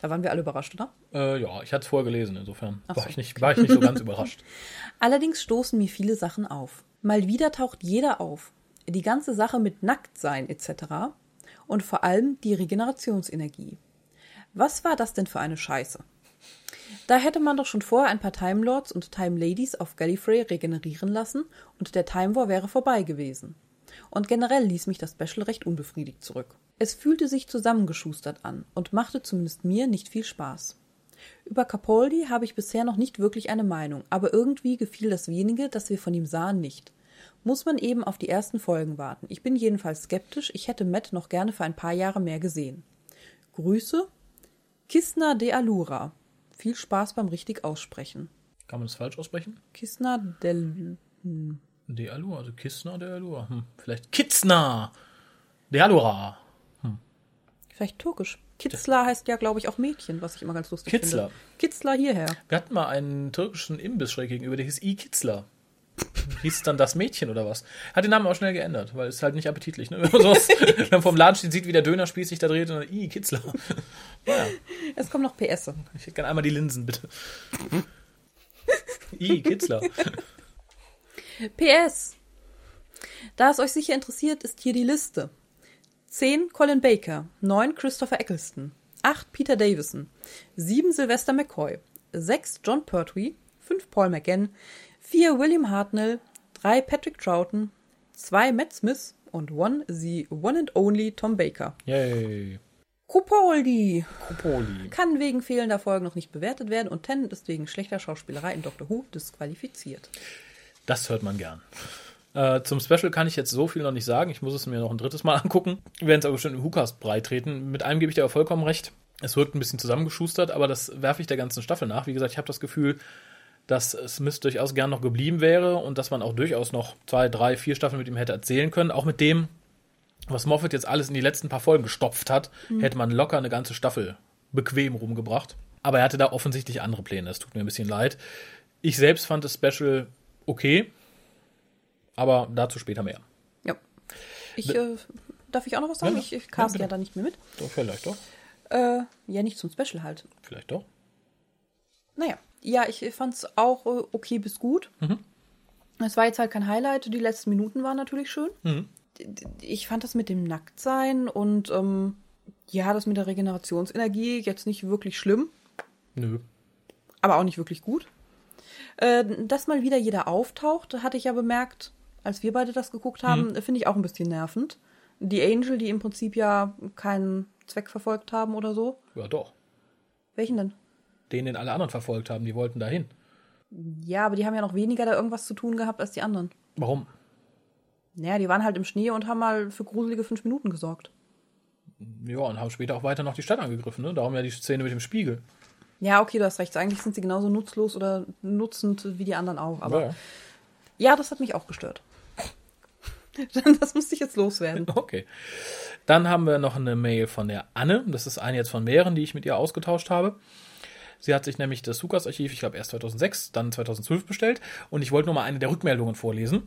Da waren wir alle überrascht, oder? Äh, ja, ich hatte es vorher gelesen, insofern war, ich nicht, war ich nicht so ganz überrascht. Allerdings stoßen mir viele Sachen auf. Mal wieder taucht jeder auf. Die ganze Sache mit Nacktsein etc. Und vor allem die Regenerationsenergie. Was war das denn für eine Scheiße? Da hätte man doch schon vorher ein paar Time Lords und Time Ladies auf Gallifrey regenerieren lassen und der Time War wäre vorbei gewesen. Und generell ließ mich das Special recht unbefriedigt zurück. Es fühlte sich zusammengeschustert an und machte zumindest mir nicht viel Spaß. Über Capaldi habe ich bisher noch nicht wirklich eine Meinung, aber irgendwie gefiel das wenige, das wir von ihm sahen, nicht. Muss man eben auf die ersten Folgen warten. Ich bin jedenfalls skeptisch, ich hätte Matt noch gerne für ein paar Jahre mehr gesehen. Grüße, Kisna de Alura. Viel Spaß beim richtig aussprechen. Kann man das falsch aussprechen? Kisna del. Hm. De Alura, also Kisna de Alura. Hm. Vielleicht Kitsna de Alura. Vielleicht türkisch. Kitzler heißt ja, glaube ich, auch Mädchen, was ich immer ganz lustig Kitzler. finde. Kitzler hierher. Wir hatten mal einen türkischen Imbiss schräg gegenüber, der hieß I. Kitzler. hieß dann das Mädchen oder was? Hat den Namen auch schnell geändert, weil es halt nicht appetitlich, ne? Wenn man sowas dann vom Laden steht, sieht, wie der Dönerspieß sich da dreht und dann I. Kitzler. Naja. Es kommen noch PS. Ich hätte gerne einmal die Linsen, bitte. I. Kitzler. PS. Da es euch sicher interessiert, ist hier die Liste. 10 Colin Baker, 9 Christopher Eccleston, 8 Peter Davison, 7 Sylvester McCoy, 6 John Pertwee, 5 Paul McGann, 4 William Hartnell, 3 Patrick Troughton, 2 Matt Smith und 1 the one and only Tom Baker. Yay. Kupoldi. Kupoldi. Kann wegen fehlender Folgen noch nicht bewertet werden und Tennant ist wegen schlechter Schauspielerei in Doctor Who disqualifiziert. Das hört man gern. Äh, zum Special kann ich jetzt so viel noch nicht sagen. Ich muss es mir noch ein drittes Mal angucken. Wir werden es aber bestimmt im Hookast breit treten. Mit einem gebe ich dir aber vollkommen recht. Es wirkt ein bisschen zusammengeschustert, aber das werfe ich der ganzen Staffel nach. Wie gesagt, ich habe das Gefühl, dass Smith durchaus gern noch geblieben wäre und dass man auch durchaus noch zwei, drei, vier Staffeln mit ihm hätte erzählen können. Auch mit dem, was Moffat jetzt alles in die letzten paar Folgen gestopft hat, mhm. hätte man locker eine ganze Staffel bequem rumgebracht. Aber er hatte da offensichtlich andere Pläne. Es tut mir ein bisschen leid. Ich selbst fand das Special okay. Aber dazu später mehr. Ja. Ich, äh, darf ich auch noch was sagen? Ja, ich, ich cast ja, ja da nicht mehr mit. Doch, vielleicht doch. Äh, ja, nicht zum Special halt. Vielleicht doch. Naja, ja, ich fand es auch äh, okay bis gut. Es war jetzt halt kein Highlight. Die letzten Minuten waren natürlich schön. D- Ich fand das mit dem Nacktsein und ähm, ja, das mit der Regenerationsenergie jetzt nicht wirklich schlimm, Nö. aber auch nicht wirklich gut. Äh, dass mal wieder jeder auftaucht, hatte ich ja bemerkt, als wir beide das geguckt haben, finde ich auch ein bisschen nervend. Die Angel, die im Prinzip ja keinen Zweck verfolgt haben oder so. Ja, doch. Welchen denn? Den, den alle anderen verfolgt haben, die wollten dahin. Ja, aber die haben ja noch weniger da irgendwas zu tun gehabt als die anderen. Warum? Naja, die waren halt im Schnee und haben mal für gruselige fünf Minuten gesorgt. Ja, und haben später auch weiter noch die Stadt angegriffen, ne? Darum ja die Szene mit dem Spiegel. Ja, okay, du hast recht. Eigentlich sind sie genauso nutzlos oder nutzend wie die anderen auch. Aber ja, ja. das hat mich auch gestört. das musste ich jetzt loswerden. Okay. Dann haben wir noch eine Mail von der Anne. Das ist eine jetzt von mehreren, die ich mit ihr ausgetauscht habe. Sie hat sich nämlich das Lukas-Archiv, ich glaube erst 2006, dann 2012 bestellt. Und ich wollte nur mal eine der Rückmeldungen vorlesen.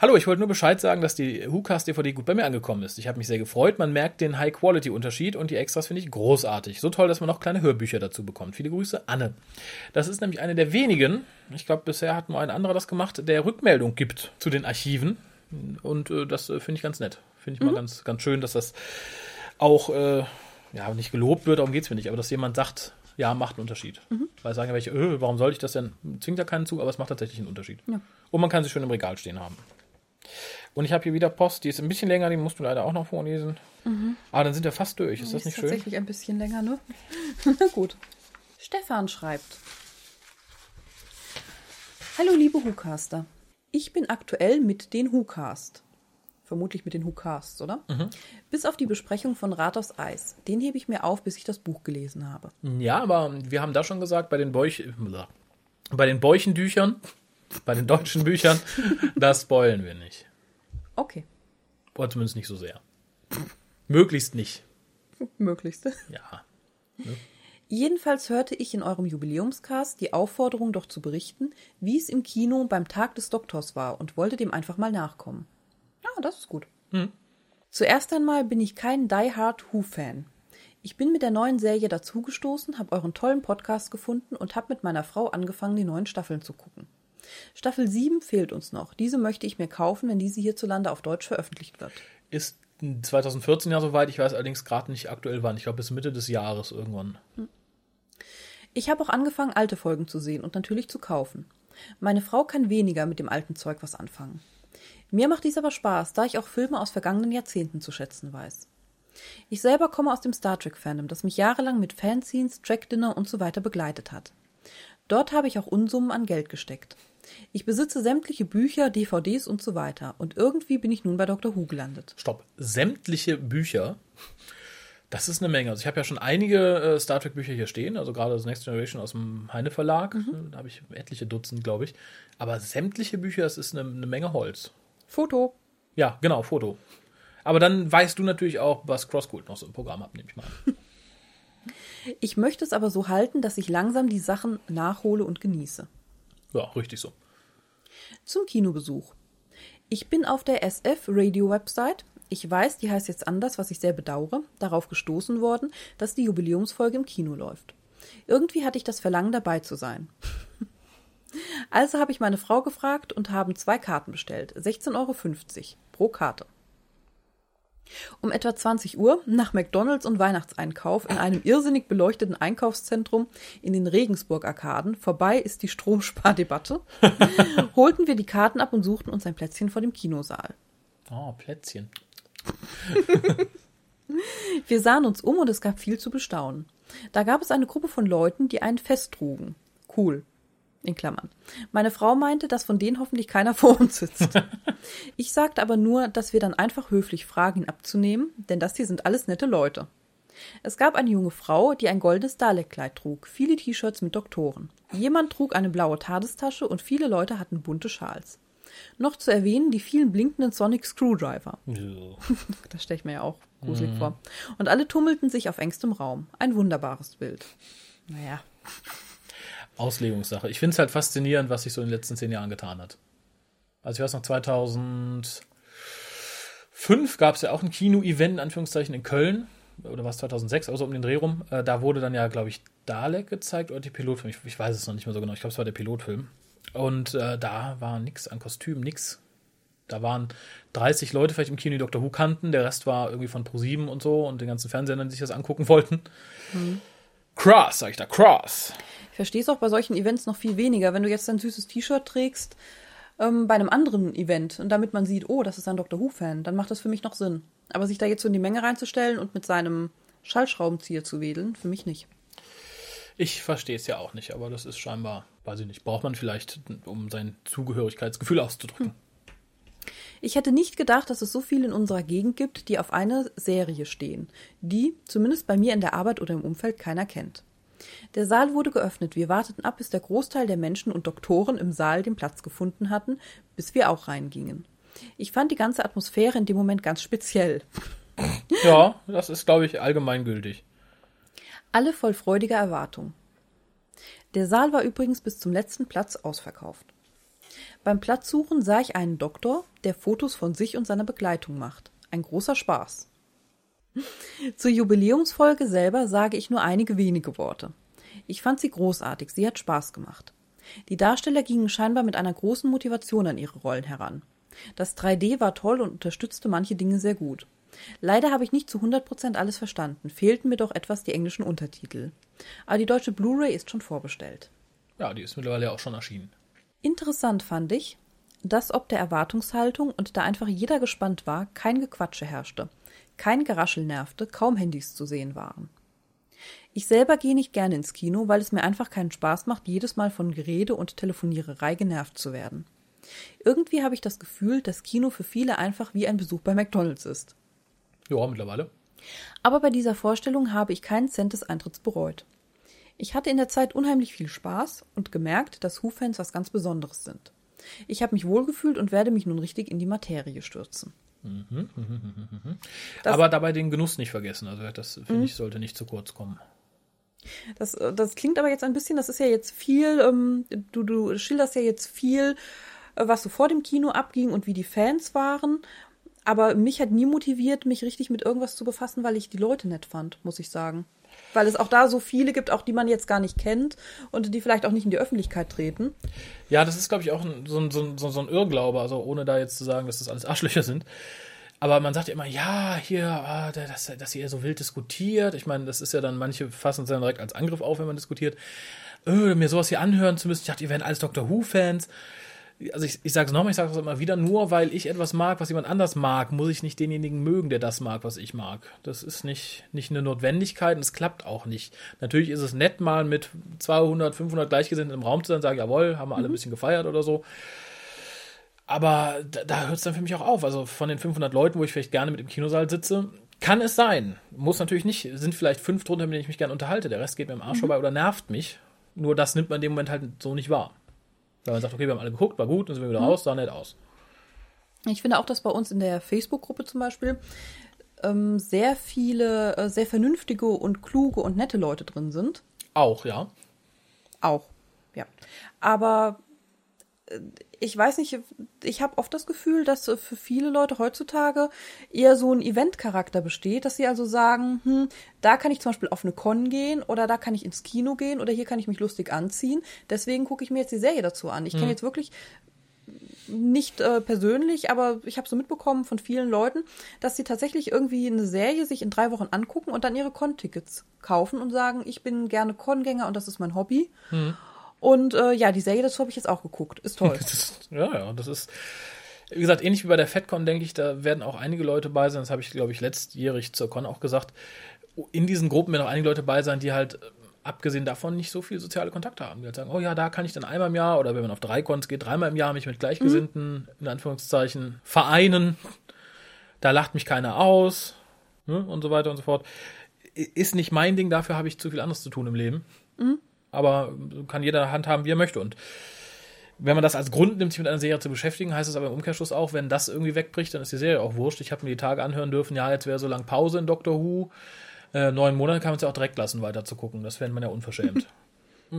Hallo, ich wollte nur Bescheid sagen, dass die WhoCast DVD gut bei mir angekommen ist. Ich habe mich sehr gefreut. Man merkt den High-Quality-Unterschied und die Extras finde ich großartig. So toll, dass man noch kleine Hörbücher dazu bekommt. Viele Grüße, Anne. Das ist nämlich eine der wenigen, ich glaube bisher hat nur ein anderer das gemacht, der Rückmeldung gibt zu den Archiven. Und äh, das äh, finde ich ganz nett. Finde ich mal ganz, ganz schön, dass das auch äh, ja, nicht gelobt wird, darum geht's mir nicht, aber dass jemand sagt, ja, macht einen Unterschied. Weil sagen ja welche, äh, warum soll ich das denn? Zwingt ja keinen zu, aber es macht tatsächlich einen Unterschied. Ja. Und man kann sie schön im Regal stehen haben. Und ich habe hier wieder Post, die ist ein bisschen länger, die musst du leider auch noch vorlesen. Aber dann sind wir fast durch. Ist das nicht schön? tatsächlich ein bisschen länger, ne? Na gut. Stefan schreibt. Hallo liebe WhoCaster. Ich bin aktuell mit den WhoCast. Vermutlich mit den WhoCasts, oder? Bis auf die Besprechung von Rat aufs Eis. Den hebe ich mir auf, bis ich das Buch gelesen habe. Ja, aber wir haben da schon gesagt, bei den Beuch, bei den Beuchendüchern, bei den deutschen Büchern, das spoilen wir nicht. Okay. Oder zumindest nicht so sehr. Möglichst nicht. Möglichste. Ja. Jedenfalls hörte ich in eurem Jubiläumscast die Aufforderung, doch zu berichten, wie es im Kino beim Tag des Doktors war und wollte dem einfach mal nachkommen. Ja, das ist gut. Zuerst einmal bin ich kein Die Hard Who-Fan. Ich bin mit der neuen Serie dazugestoßen, habe euren tollen Podcast gefunden und habe mit meiner Frau angefangen, die neuen Staffeln zu gucken. Staffel 7 fehlt uns noch. Diese möchte ich mir kaufen, wenn diese hierzulande auf Deutsch veröffentlicht wird. Ist 2014 ja soweit, ich weiß allerdings gerade nicht aktuell wann. Ich glaube bis Mitte des Jahres irgendwann. Ich habe auch angefangen, alte Folgen zu sehen und natürlich zu kaufen. Meine Frau kann weniger mit dem alten Zeug was anfangen. Mir macht dies aber Spaß, da ich auch Filme aus vergangenen Jahrzehnten zu schätzen weiß. Ich selber komme aus dem Star Trek-Fandom, das mich jahrelang mit Fanscenes, Track-Dinner und so weiter begleitet hat. Dort habe ich auch Unsummen an Geld gesteckt. Ich besitze sämtliche Bücher, DVDs und so weiter. Und irgendwie bin ich nun bei Dr. Who gelandet. Stopp. Sämtliche Bücher. Das ist eine Menge. Also ich habe ja schon einige äh, Star Trek Bücher hier stehen, also gerade das Next Generation aus dem Heine Verlag. Da habe ich etliche Dutzend, glaube ich. Aber sämtliche Bücher, das ist eine, eine Menge Holz. Foto. Ja, genau, Foto. Aber dann weißt du natürlich auch, was CrossCult noch so im Programm hat, nehme ich mal. Ich möchte es aber so halten, dass ich langsam die Sachen nachhole und genieße. Ja, richtig so. Zum Kinobesuch. Ich bin auf der SF Radio Website. Ich weiß, die heißt jetzt anders, was ich sehr bedauere, darauf gestoßen worden, dass die Jubiläumsfolge im Kino läuft. Irgendwie hatte ich das Verlangen, dabei zu sein. Also habe ich meine Frau gefragt und haben zwei Karten bestellt. 16,50 Euro pro Karte. Um etwa 20 Uhr, nach McDonalds und Weihnachtseinkauf in einem irrsinnig beleuchteten Einkaufszentrum in den Regensburg-Arkaden, vorbei ist die Stromspardebatte, holten wir die Karten ab und suchten uns ein Plätzchen vor dem Kinosaal. Oh, Plätzchen. Wir sahen uns um und es gab viel zu bestaunen. Da gab es eine Gruppe von Leuten, die ein Fest trugen. Cool. In Klammern. Meine Frau meinte, dass von denen hoffentlich keiner vor uns sitzt. Ich sagte aber nur, dass wir dann einfach höflich fragen, ihn abzunehmen, denn das hier sind alles nette Leute. Es gab eine junge Frau, die ein goldenes Dalek-Kleid trug, viele T-Shirts mit Doktoren. Jemand trug eine blaue Tadestasche und viele Leute hatten bunte Schals. Noch zu erwähnen die vielen blinkenden Sonic Screwdriver. Das stelle ich mir ja auch gruselig vor. Und alle tummelten sich auf engstem Raum. Ein wunderbares Bild. Naja. Auslegungssache. Ich finde es halt faszinierend, was sich so in den letzten zehn Jahren getan hat. Also ich weiß noch, 2005 gab es ja auch ein Kino-Event, in Anführungszeichen, in Köln. oder was 2006, also um den Dreh rum, äh, da wurde dann ja, glaube ich, Dalek gezeigt oder die Pilotfilm. Ich, ich, weiß es noch nicht mehr so genau. Ich glaube, es war der Pilotfilm. Und äh, da war nichts an Kostüm, nix. Da waren 30 Leute vielleicht im Kino, die Dr. Who kannten. Der Rest war irgendwie von Pro7 und so und den ganzen Fernsehern, die sich das angucken wollten. Mhm. Cross, sag ich da, Cross. Ich verstehe es auch bei solchen Events noch viel weniger. Wenn du jetzt ein süßes T-Shirt trägst ähm, bei einem anderen Event und damit man sieht, oh, das ist ein Dr. Who-Fan, dann macht das für mich noch Sinn. Aber sich da jetzt so in die Menge reinzustellen und mit seinem Schallschraubenzieher zu wedeln, für mich nicht. Ich verstehe es ja auch nicht, aber das ist scheinbar, weiß ich nicht, braucht man vielleicht, um sein Zugehörigkeitsgefühl auszudrücken. Hm. Ich hätte nicht gedacht, dass es so viele in unserer Gegend gibt, die auf eine Serie stehen, die, zumindest bei mir in der Arbeit oder im Umfeld, keiner kennt. Der Saal wurde geöffnet. Wir warteten ab, bis der Großteil der Menschen und Doktoren im Saal den Platz gefunden hatten, bis wir auch reingingen. Ich fand die ganze Atmosphäre in dem Moment ganz speziell. Ja, das ist, glaube ich, allgemeingültig. Alle voll freudiger Erwartung. Der Saal war übrigens bis zum letzten Platz ausverkauft. Beim Platzsuchen sah ich einen Doktor, der Fotos von sich und seiner Begleitung macht. Ein großer Spaß. Zur Jubiläumsfolge selber sage ich nur einige wenige Worte. Ich fand sie großartig, sie hat Spaß gemacht. Die Darsteller gingen scheinbar mit einer großen Motivation an ihre Rollen heran. Das 3D war toll und unterstützte manche Dinge sehr gut. Leider habe ich nicht zu 100% alles verstanden, fehlten mir doch etwas die englischen Untertitel. Aber die deutsche Blu-ray ist schon vorbestellt. Ja, die ist mittlerweile auch schon erschienen. Interessant fand ich, dass ob der Erwartungshaltung und da einfach jeder gespannt war, kein Gequatsche herrschte. Kein Geraschel nervte, kaum Handys zu sehen waren. Ich selber gehe nicht gerne ins Kino, weil es mir einfach keinen Spaß macht, jedes Mal von Gerede und Telefoniererei genervt zu werden. Irgendwie habe ich das Gefühl, dass Kino für viele einfach wie ein Besuch bei McDonalds ist. Ja, mittlerweile. Aber bei dieser Vorstellung habe ich keinen Cent des Eintritts bereut. Ich hatte in der Zeit unheimlich viel Spaß und gemerkt, dass Who-Fans was ganz Besonderes sind. Ich habe mich wohlgefühlt und werde mich nun richtig in die Materie stürzen. Mhm, mhm, mhm, Aber dabei den Genuss nicht vergessen. Also das finde ich sollte nicht zu kurz kommen. Das, das klingt aber jetzt ein bisschen, das ist ja jetzt viel, ähm, du, du schilderst ja jetzt viel, äh, was so vor dem Kino abging und wie die Fans waren. Aber mich hat nie motiviert, mich richtig mit irgendwas zu befassen, weil ich die Leute nett fand, muss ich sagen. Weil es auch da so viele gibt, auch die man jetzt gar nicht kennt und die vielleicht auch nicht in die Öffentlichkeit treten. Ja, das ist, glaube ich, auch so ein, so, so, ein Irrglaube, also ohne da jetzt zu sagen, dass das alles Arschlöcher sind. Aber man sagt ja immer, ja, hier, ah, dass, dass ihr so wild diskutiert. Ich meine, das ist ja dann, manche fassen es dann direkt als Angriff auf, wenn man diskutiert. Öh, mir sowas hier anhören zu müssen. Ich dachte, ihr wären alles Doctor Who-Fans also ich, ich sage es nochmal, ich sage es immer wieder, nur weil ich etwas mag, was jemand anders mag, muss ich nicht denjenigen mögen, der das mag, was ich mag. Das ist nicht, nicht eine Notwendigkeit und es klappt auch nicht. Natürlich ist es nett, mal mit 200, 500 Gleichgesinnten im Raum zu sein, sagen, jawohl, haben wir alle mhm. ein bisschen gefeiert oder so. Aber da, da hört es dann für mich auch auf. Also von den 500 Leuten, wo ich vielleicht gerne mit im Kinosaal sitze, kann es sein. Muss natürlich nicht, sind vielleicht fünf drunter, mit denen ich mich gerne unterhalte. Der Rest geht mir im Arsch mhm. vorbei oder nervt mich. Nur das nimmt man in dem Moment halt so nicht wahr. Weil man sagt, okay, wir haben alle geguckt, war gut, dann sind wir wieder mhm. raus, sah nett aus. Ich finde auch, dass bei uns in der Facebook-Gruppe zum Beispiel ähm, sehr viele, äh, sehr vernünftige und kluge und nette Leute drin sind. Auch, ja. Auch, ja. Aber ich weiß nicht, ich habe oft das Gefühl, dass für viele Leute heutzutage eher so ein Event-Charakter besteht, dass sie also sagen, hm, da kann ich zum Beispiel auf eine Con gehen oder da kann ich ins Kino gehen oder hier kann ich mich lustig anziehen. Deswegen gucke ich mir jetzt die Serie dazu an. Ich kenne mhm. jetzt wirklich nicht äh, persönlich, aber ich habe so mitbekommen von vielen Leuten, dass sie tatsächlich irgendwie eine Serie sich in drei Wochen angucken und dann ihre Con-Tickets kaufen und sagen, ich bin gerne Con-Gänger und das ist mein Hobby. Mhm. Und äh, ja, die Serie dazu habe ich jetzt auch geguckt. Ist toll. Ist, ja, ja, das ist, wie gesagt, ähnlich wie bei der FedCon, denke ich, da werden auch einige Leute bei sein. Das habe ich, glaube ich, letztjährig zur Con auch gesagt. In diesen Gruppen werden auch einige Leute bei sein, die halt äh, abgesehen davon nicht so viel soziale Kontakte haben. Die halt sagen, oh ja, da kann ich dann einmal im Jahr oder wenn man auf drei Cons geht, dreimal im Jahr mich mit Gleichgesinnten, mhm. in Anführungszeichen, vereinen. Da lacht mich keiner aus ne, und so weiter und so fort. Ist nicht mein Ding, dafür habe ich zu viel anderes zu tun im Leben. Mhm aber kann jeder handhaben, wie er möchte. Und wenn man das als Grund nimmt, sich mit einer Serie zu beschäftigen, heißt es aber im Umkehrschluss auch, wenn das irgendwie wegbricht, dann ist die Serie auch wurscht. Ich habe mir die Tage anhören dürfen, ja, jetzt wäre so lang Pause in Doctor Who. Äh, neun Monate kann man es ja auch direkt lassen, weiter zu gucken. Das fände man ja unverschämt.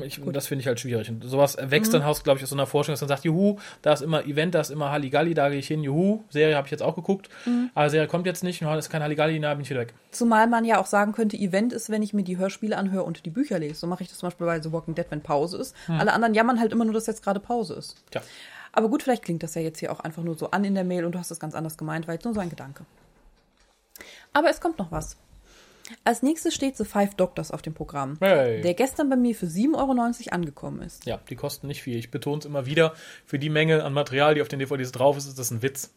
Ich, das finde ich halt schwierig. Und sowas wächst dann Haus, glaube ich, aus so einer Forschung, dass man sagt, juhu, da ist immer Event, da ist immer Halligalli, da gehe ich hin, juhu. Serie habe ich jetzt auch geguckt, aber Serie kommt jetzt nicht, und ist kein Halligalli, da bin ich wieder weg. Zumal man ja auch sagen könnte, Event ist, wenn ich mir die Hörspiele anhöre und die Bücher lese. So mache ich das zum Beispiel bei The Walking Dead, wenn Pause ist. Alle anderen jammern halt immer nur, dass jetzt gerade Pause ist. Tja. Aber gut, vielleicht klingt das ja jetzt hier auch einfach nur so an in der Mail und du hast es ganz anders gemeint, war jetzt nur so ein Gedanke. Aber es kommt noch was. Als nächstes steht The Five Doctors auf dem Programm, Hey. der gestern bei mir für 7,90 Euro angekommen ist. Ja, die kosten nicht viel. Ich betone es immer wieder. Für die Menge an Material, die auf den DVDs drauf ist, ist das ein Witz.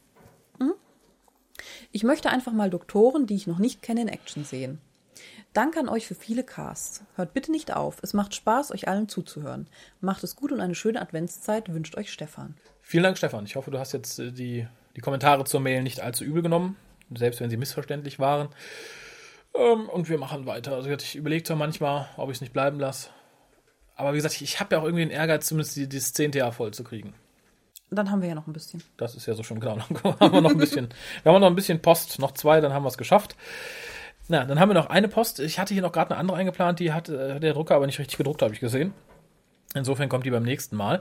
Ich möchte einfach mal Doktoren, die ich noch nicht kenne, in Action sehen. Danke an euch für viele Casts. Hört bitte nicht auf. Es macht Spaß, euch allen zuzuhören. Macht es gut und eine schöne Adventszeit wünscht euch Stefan. Vielen Dank, Stefan. Ich hoffe, du hast jetzt äh, die, die Kommentare zur Mail nicht allzu übel genommen, selbst wenn sie missverständlich waren. Ähm, und wir machen weiter. Also ich überlege zwar manchmal, ob ich es nicht bleiben lasse. Aber wie gesagt, ich, ich habe ja auch irgendwie den Ehrgeiz, zumindest die, das 10. Jahr voll zu kriegen. Dann haben wir ja noch ein bisschen. Das ist ja so schon genau. Dann haben wir noch ein bisschen, wir haben noch ein bisschen Post, noch zwei, dann haben wir es geschafft. Na, dann haben wir noch eine Post. Ich hatte hier noch gerade eine andere eingeplant, die hat äh, der Drucker aber nicht richtig gedruckt, habe ich gesehen. Insofern kommt die beim nächsten Mal.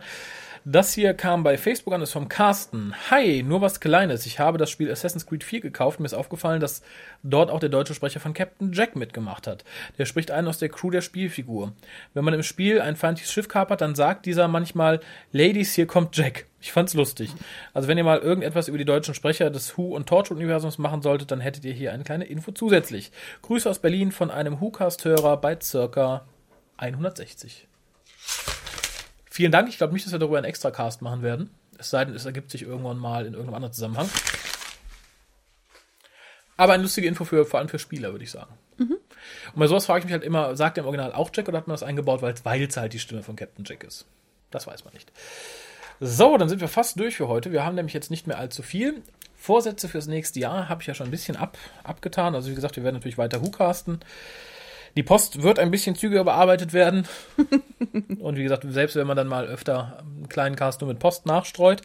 Das hier kam bei Facebook an, ist vom Carsten. Hi, nur was Kleines. Ich habe das Spiel Assassin's Creed 4 gekauft. Mir ist aufgefallen, dass dort auch der deutsche Sprecher von Captain Jack mitgemacht hat. Der spricht einen aus der Crew der Spielfigur. Wenn man im Spiel ein feindliches Schiff kapert, dann sagt dieser manchmal, Ladies, hier kommt Jack. Ich fand's lustig. Also wenn ihr mal irgendetwas über die deutschen Sprecher des Who- und Torchwood-Universums machen solltet, dann hättet ihr hier eine kleine Info zusätzlich. Grüße aus Berlin von einem Who-Cast-Hörer bei circa 160. Vielen Dank. Ich glaube nicht, dass wir darüber einen Extra-Cast machen werden. Es sei denn, es ergibt sich irgendwann mal in irgendeinem anderen Zusammenhang. Aber eine lustige Info für, vor allem für Spieler, würde ich sagen. Und bei sowas frage ich mich halt immer, sagt der im Original auch Jack oder hat man das eingebaut, weil es halt die Stimme von Captain Jack ist? Das weiß man nicht. So, dann sind wir fast durch für heute. Wir haben nämlich jetzt nicht mehr allzu viel. Vorsätze fürs nächste Jahr habe ich ja schon ein bisschen ab, abgetan. Also wie gesagt, wir werden natürlich weiter Whocasten. Die Post wird ein bisschen zügiger bearbeitet werden. Und wie gesagt, selbst wenn man dann mal öfter einen kleinen Cast nur mit Post nachstreut.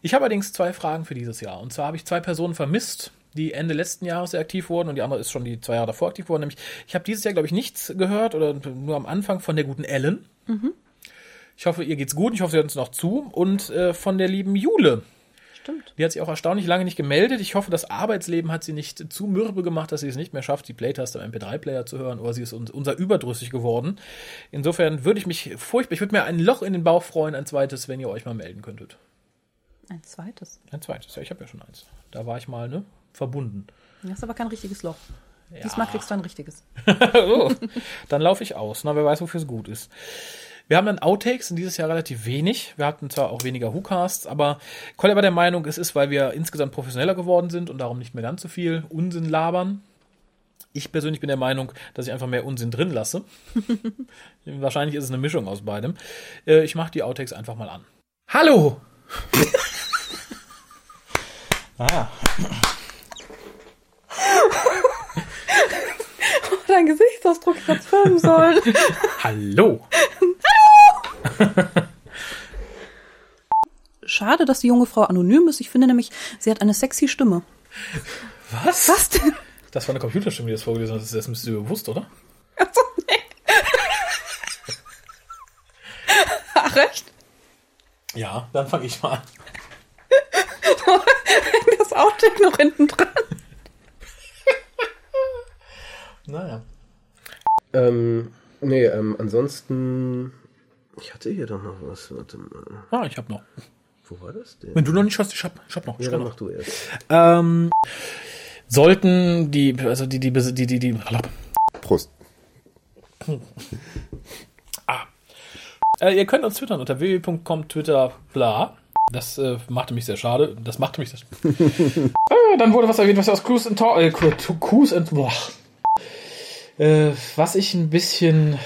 Ich habe allerdings zwei Fragen für dieses Jahr. Und zwar habe ich zwei Personen vermisst, die Ende letzten Jahres sehr aktiv wurden und die andere ist schon die zwei Jahre davor aktiv worden. Nämlich, ich habe dieses Jahr, glaube ich, nichts gehört oder nur am Anfang von der guten Ellen. Ich hoffe, ihr geht's gut. Ich hoffe, sie hört uns noch zu. Und äh, von der lieben Jule. Stimmt. Die hat sich auch erstaunlich lange nicht gemeldet. Ich hoffe, das Arbeitsleben hat sie nicht zu mürbe gemacht, dass sie es nicht mehr schafft, die Playtaste im MP3-Player zu hören, oder sie ist uns, unser überdrüssig geworden. Insofern würde ich mich furchtbar, ich würde mir ein Loch in den Bauch freuen, ein zweites, wenn ihr euch mal melden könntet. Ein zweites. Ein zweites, ja, ich habe ja schon eins. Da war ich mal, ne, verbunden. Das ist aber kein richtiges Loch. Diesmal kriegst du ein richtiges. oh, dann laufe ich aus. Na, wer weiß, wofür es gut ist. Wir haben dann Outtakes und dieses Jahr relativ wenig. Wir hatten zwar auch weniger Whocasts, aber Colin war der Meinung, es ist, weil wir insgesamt professioneller geworden sind und darum nicht mehr ganz so viel Unsinn labern. Ich persönlich bin der Meinung, dass ich einfach mehr Unsinn drin lasse. Wahrscheinlich ist es eine Mischung aus beidem. Äh, Ich mache die Outtakes einfach mal an. Hallo! ah, Dein Gesichtsausdruck hätte filmen sollen. hallo! Schade, dass die junge Frau anonym ist. Ich finde nämlich, sie hat eine sexy Stimme. Was? Was denn? Das war eine Computerstimme, die das vorgelesen hat. Das, müsst ihr bewusst, oder? Achso, nee. Ach, recht? Ja, dann fange ich mal an. Das Outtake noch hinten dran. Naja. Ähm, nee, ähm, ansonsten. Ich hatte hier doch noch was. Warte mal. Ah, ich hab noch. Wo war das denn? Wenn du noch nicht hast, ich hab, ich hab noch. Ich Ja, dann noch. mach du erst. Ähm, sollten die, also die, die, die, die, die, Prost. äh, ihr könnt uns twittern unter www.com Twitter bla. Das äh, machte mich sehr schade. Das machte mich sehr. äh, dann wurde was erwähnt, was aus Cruise and Talk, äh, Cruise and boah. Äh, was ich ein bisschen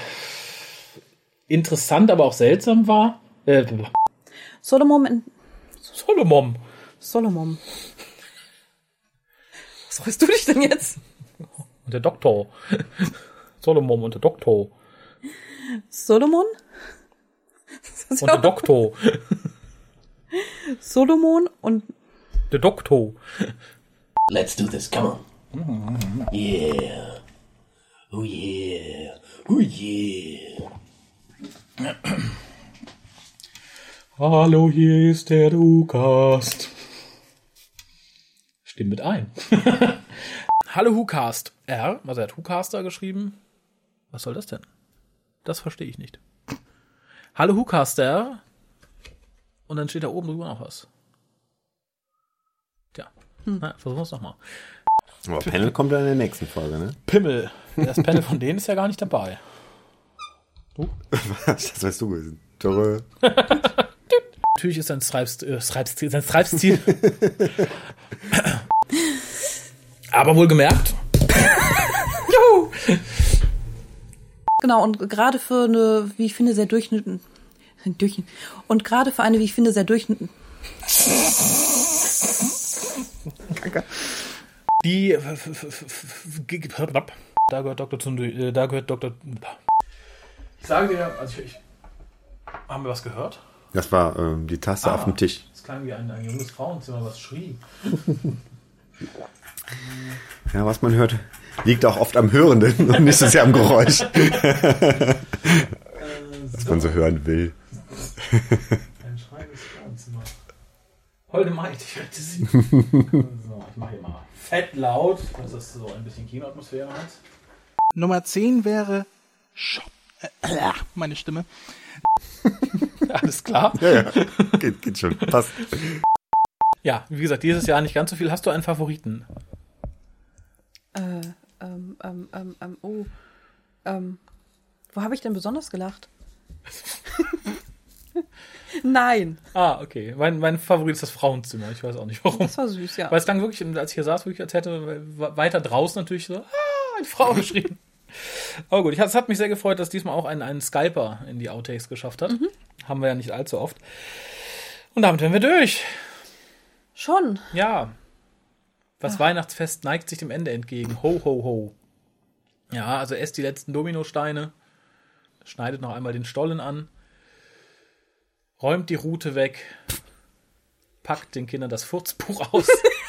interessant, aber auch seltsam war. Äh, Solomon in Solomon. Solomon. Was freust du dich denn jetzt? Und der Doktor. Solomon und der Doktor. Solomon? Und der Doktor. Solomon und Der Doktor. Let's do this. Come on. Yeah. Oh yeah. Oh yeah. Hallo, hier ist der Whocast. Stimm mit ein. Hallo Whocast R, also er hat Whocaster geschrieben. Was soll das denn? Das verstehe ich nicht. Hallo Whocaster. Und dann steht da oben drüber noch was. Tja, na, versuchen wir es nochmal. Aber Panel kommt dann in der nächsten Folge, ne? Pimmel. Das Panel von denen ist ja gar nicht dabei. das weißt du gewesen. Törö. Natürlich ist sein Stripes, äh, Stripes, sein Stripes-Ziel. Aber wohlgemerkt. Juhu! Genau, und gerade für eine, wie ich finde, sehr durchschnittliche. Durch, und gerade für eine, wie ich finde, sehr durchschnittliche. Die. Da gehört Dr. Zundu, äh, da gehört Dr. Ich sage dir, also ich, ich haben wir was gehört? Das war ähm, die Tasse Ah. auf dem Tisch. Es klang wie ein, ein junges Frauenzimmer, was schrie. Ja, was man hört, liegt auch oft am Hörenden und nicht so sehr am Geräusch. was man so hören will. Ein schreiendes Frauenzimmer. Holde Maid, ich hörte sie. so, ich mache hier mal fett laut, dass es so ein bisschen Kinoatmosphäre hat. Nummer 10 wäre Shop. Meine Stimme. Alles klar. Ja, ja. Geht, geht schon. Passt. Ja, wie gesagt, dieses Jahr nicht ganz so viel. Hast du einen Favoriten? Äh, ähm, ähm, ähm, ähm, oh. Ähm, wo habe ich denn besonders gelacht? Nein, Ah, okay. Mein, mein Favorit ist das Frauenzimmer. Ich weiß auch nicht warum. das war süß, ja. Weil es klang wirklich, als ich hier saß, wirklich, als hätte weiter draußen natürlich so, ah, eine Frau geschrien. Aber gut, ich, es hat mich sehr gefreut, dass diesmal auch ein, ein Skyper in die Outtakes geschafft hat. Haben wir ja nicht allzu oft. Und damit wären wir durch. Schon. Ja. Das Weihnachtsfest neigt sich dem Ende entgegen. Ho, ho, ho. Ja, also esst die letzten Dominosteine, schneidet noch einmal den Stollen an, räumt die Rute weg, packt den Kindern das Furzbuch aus.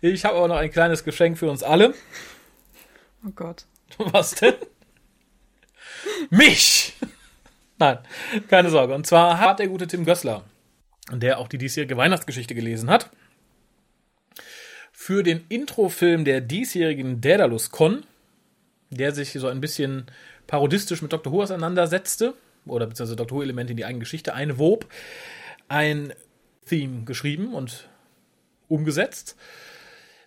Ich habe aber noch ein kleines Geschenk für uns alle. Oh Gott. Was denn? Mich! Nein, keine Sorge. Und zwar hat der gute Tim Gößler, der auch die diesjährige Weihnachtsgeschichte gelesen hat, für den Introfilm der diesjährigen Daedalus Con, der sich so ein bisschen parodistisch mit Dr. Who auseinandersetzte, oder beziehungsweise Dr. Who-Elemente in die eigene Geschichte einwob, ein Theme geschrieben und umgesetzt,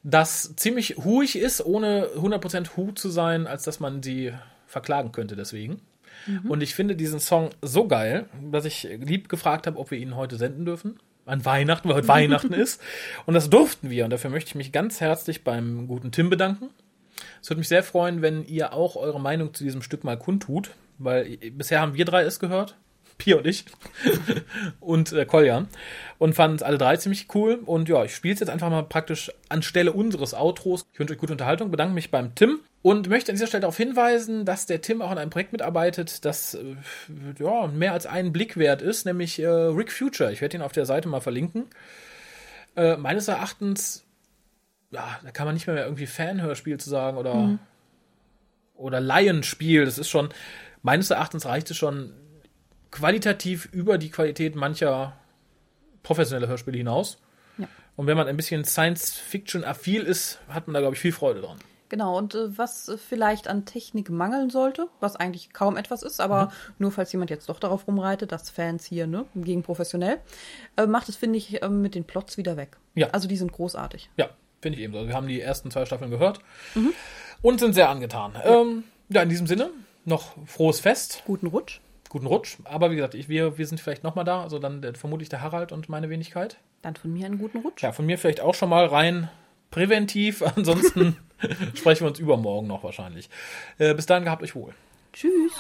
das ziemlich huig ist, ohne 100% Hu zu sein, als dass man sie verklagen könnte deswegen. Und ich finde diesen Song so geil, dass ich lieb gefragt habe, ob wir ihn heute senden dürfen. An Weihnachten, weil heute Weihnachten ist. Und das durften wir. Und dafür möchte ich mich ganz herzlich beim guten Tim bedanken. Es würde mich sehr freuen, wenn ihr auch eure Meinung zu diesem Stück mal kundtut, weil bisher haben wir drei es gehört. Pia und ich. und äh, Koljan. Und fanden es alle drei ziemlich cool. Und ja, ich spiele es jetzt einfach mal praktisch anstelle unseres Outros. Ich wünsche euch gute Unterhaltung, bedanke mich beim Tim und möchte an dieser Stelle darauf hinweisen, dass der Tim auch an einem Projekt mitarbeitet, das äh, ja, mehr als einen Blick wert ist, nämlich äh, Rick Future. Ich werde ihn auf der Seite mal verlinken. Äh, meines Erachtens, ja, da kann man nicht mehr, mehr irgendwie Fanhörspiel zu sagen oder, oder Laienspiel. Das ist schon, meines Erachtens reicht es schon qualitativ über die Qualität mancher professioneller Hörspiele hinaus. Ja. Und wenn man ein bisschen Science-Fiction-affil ist, hat man da, glaube ich, viel Freude dran. Genau, und äh, was vielleicht an Technik mangeln sollte, was eigentlich kaum etwas ist, aber Mhm. nur falls jemand jetzt doch darauf rumreitet, dass Fans hier, ne, gegen professionell, äh, macht es, finde ich, äh, mit den Plots wieder weg. Ja. Also die sind großartig. Ja, finde ich ebenso. Wir haben die ersten zwei Staffeln gehört und sind sehr angetan. Ja. Ähm, ja, in diesem Sinne, noch frohes Fest, Guten Rutsch. Guten Rutsch. Aber wie gesagt, ich, wir, wir sind vielleicht nochmal da. Also dann äh, vermutlich der Harald und meine Wenigkeit. Dann von mir einen guten Rutsch. Ja, von mir vielleicht auch schon mal rein präventiv. Ansonsten sprechen wir uns übermorgen noch wahrscheinlich. Äh, bis dahin gehabt euch wohl. Tschüss.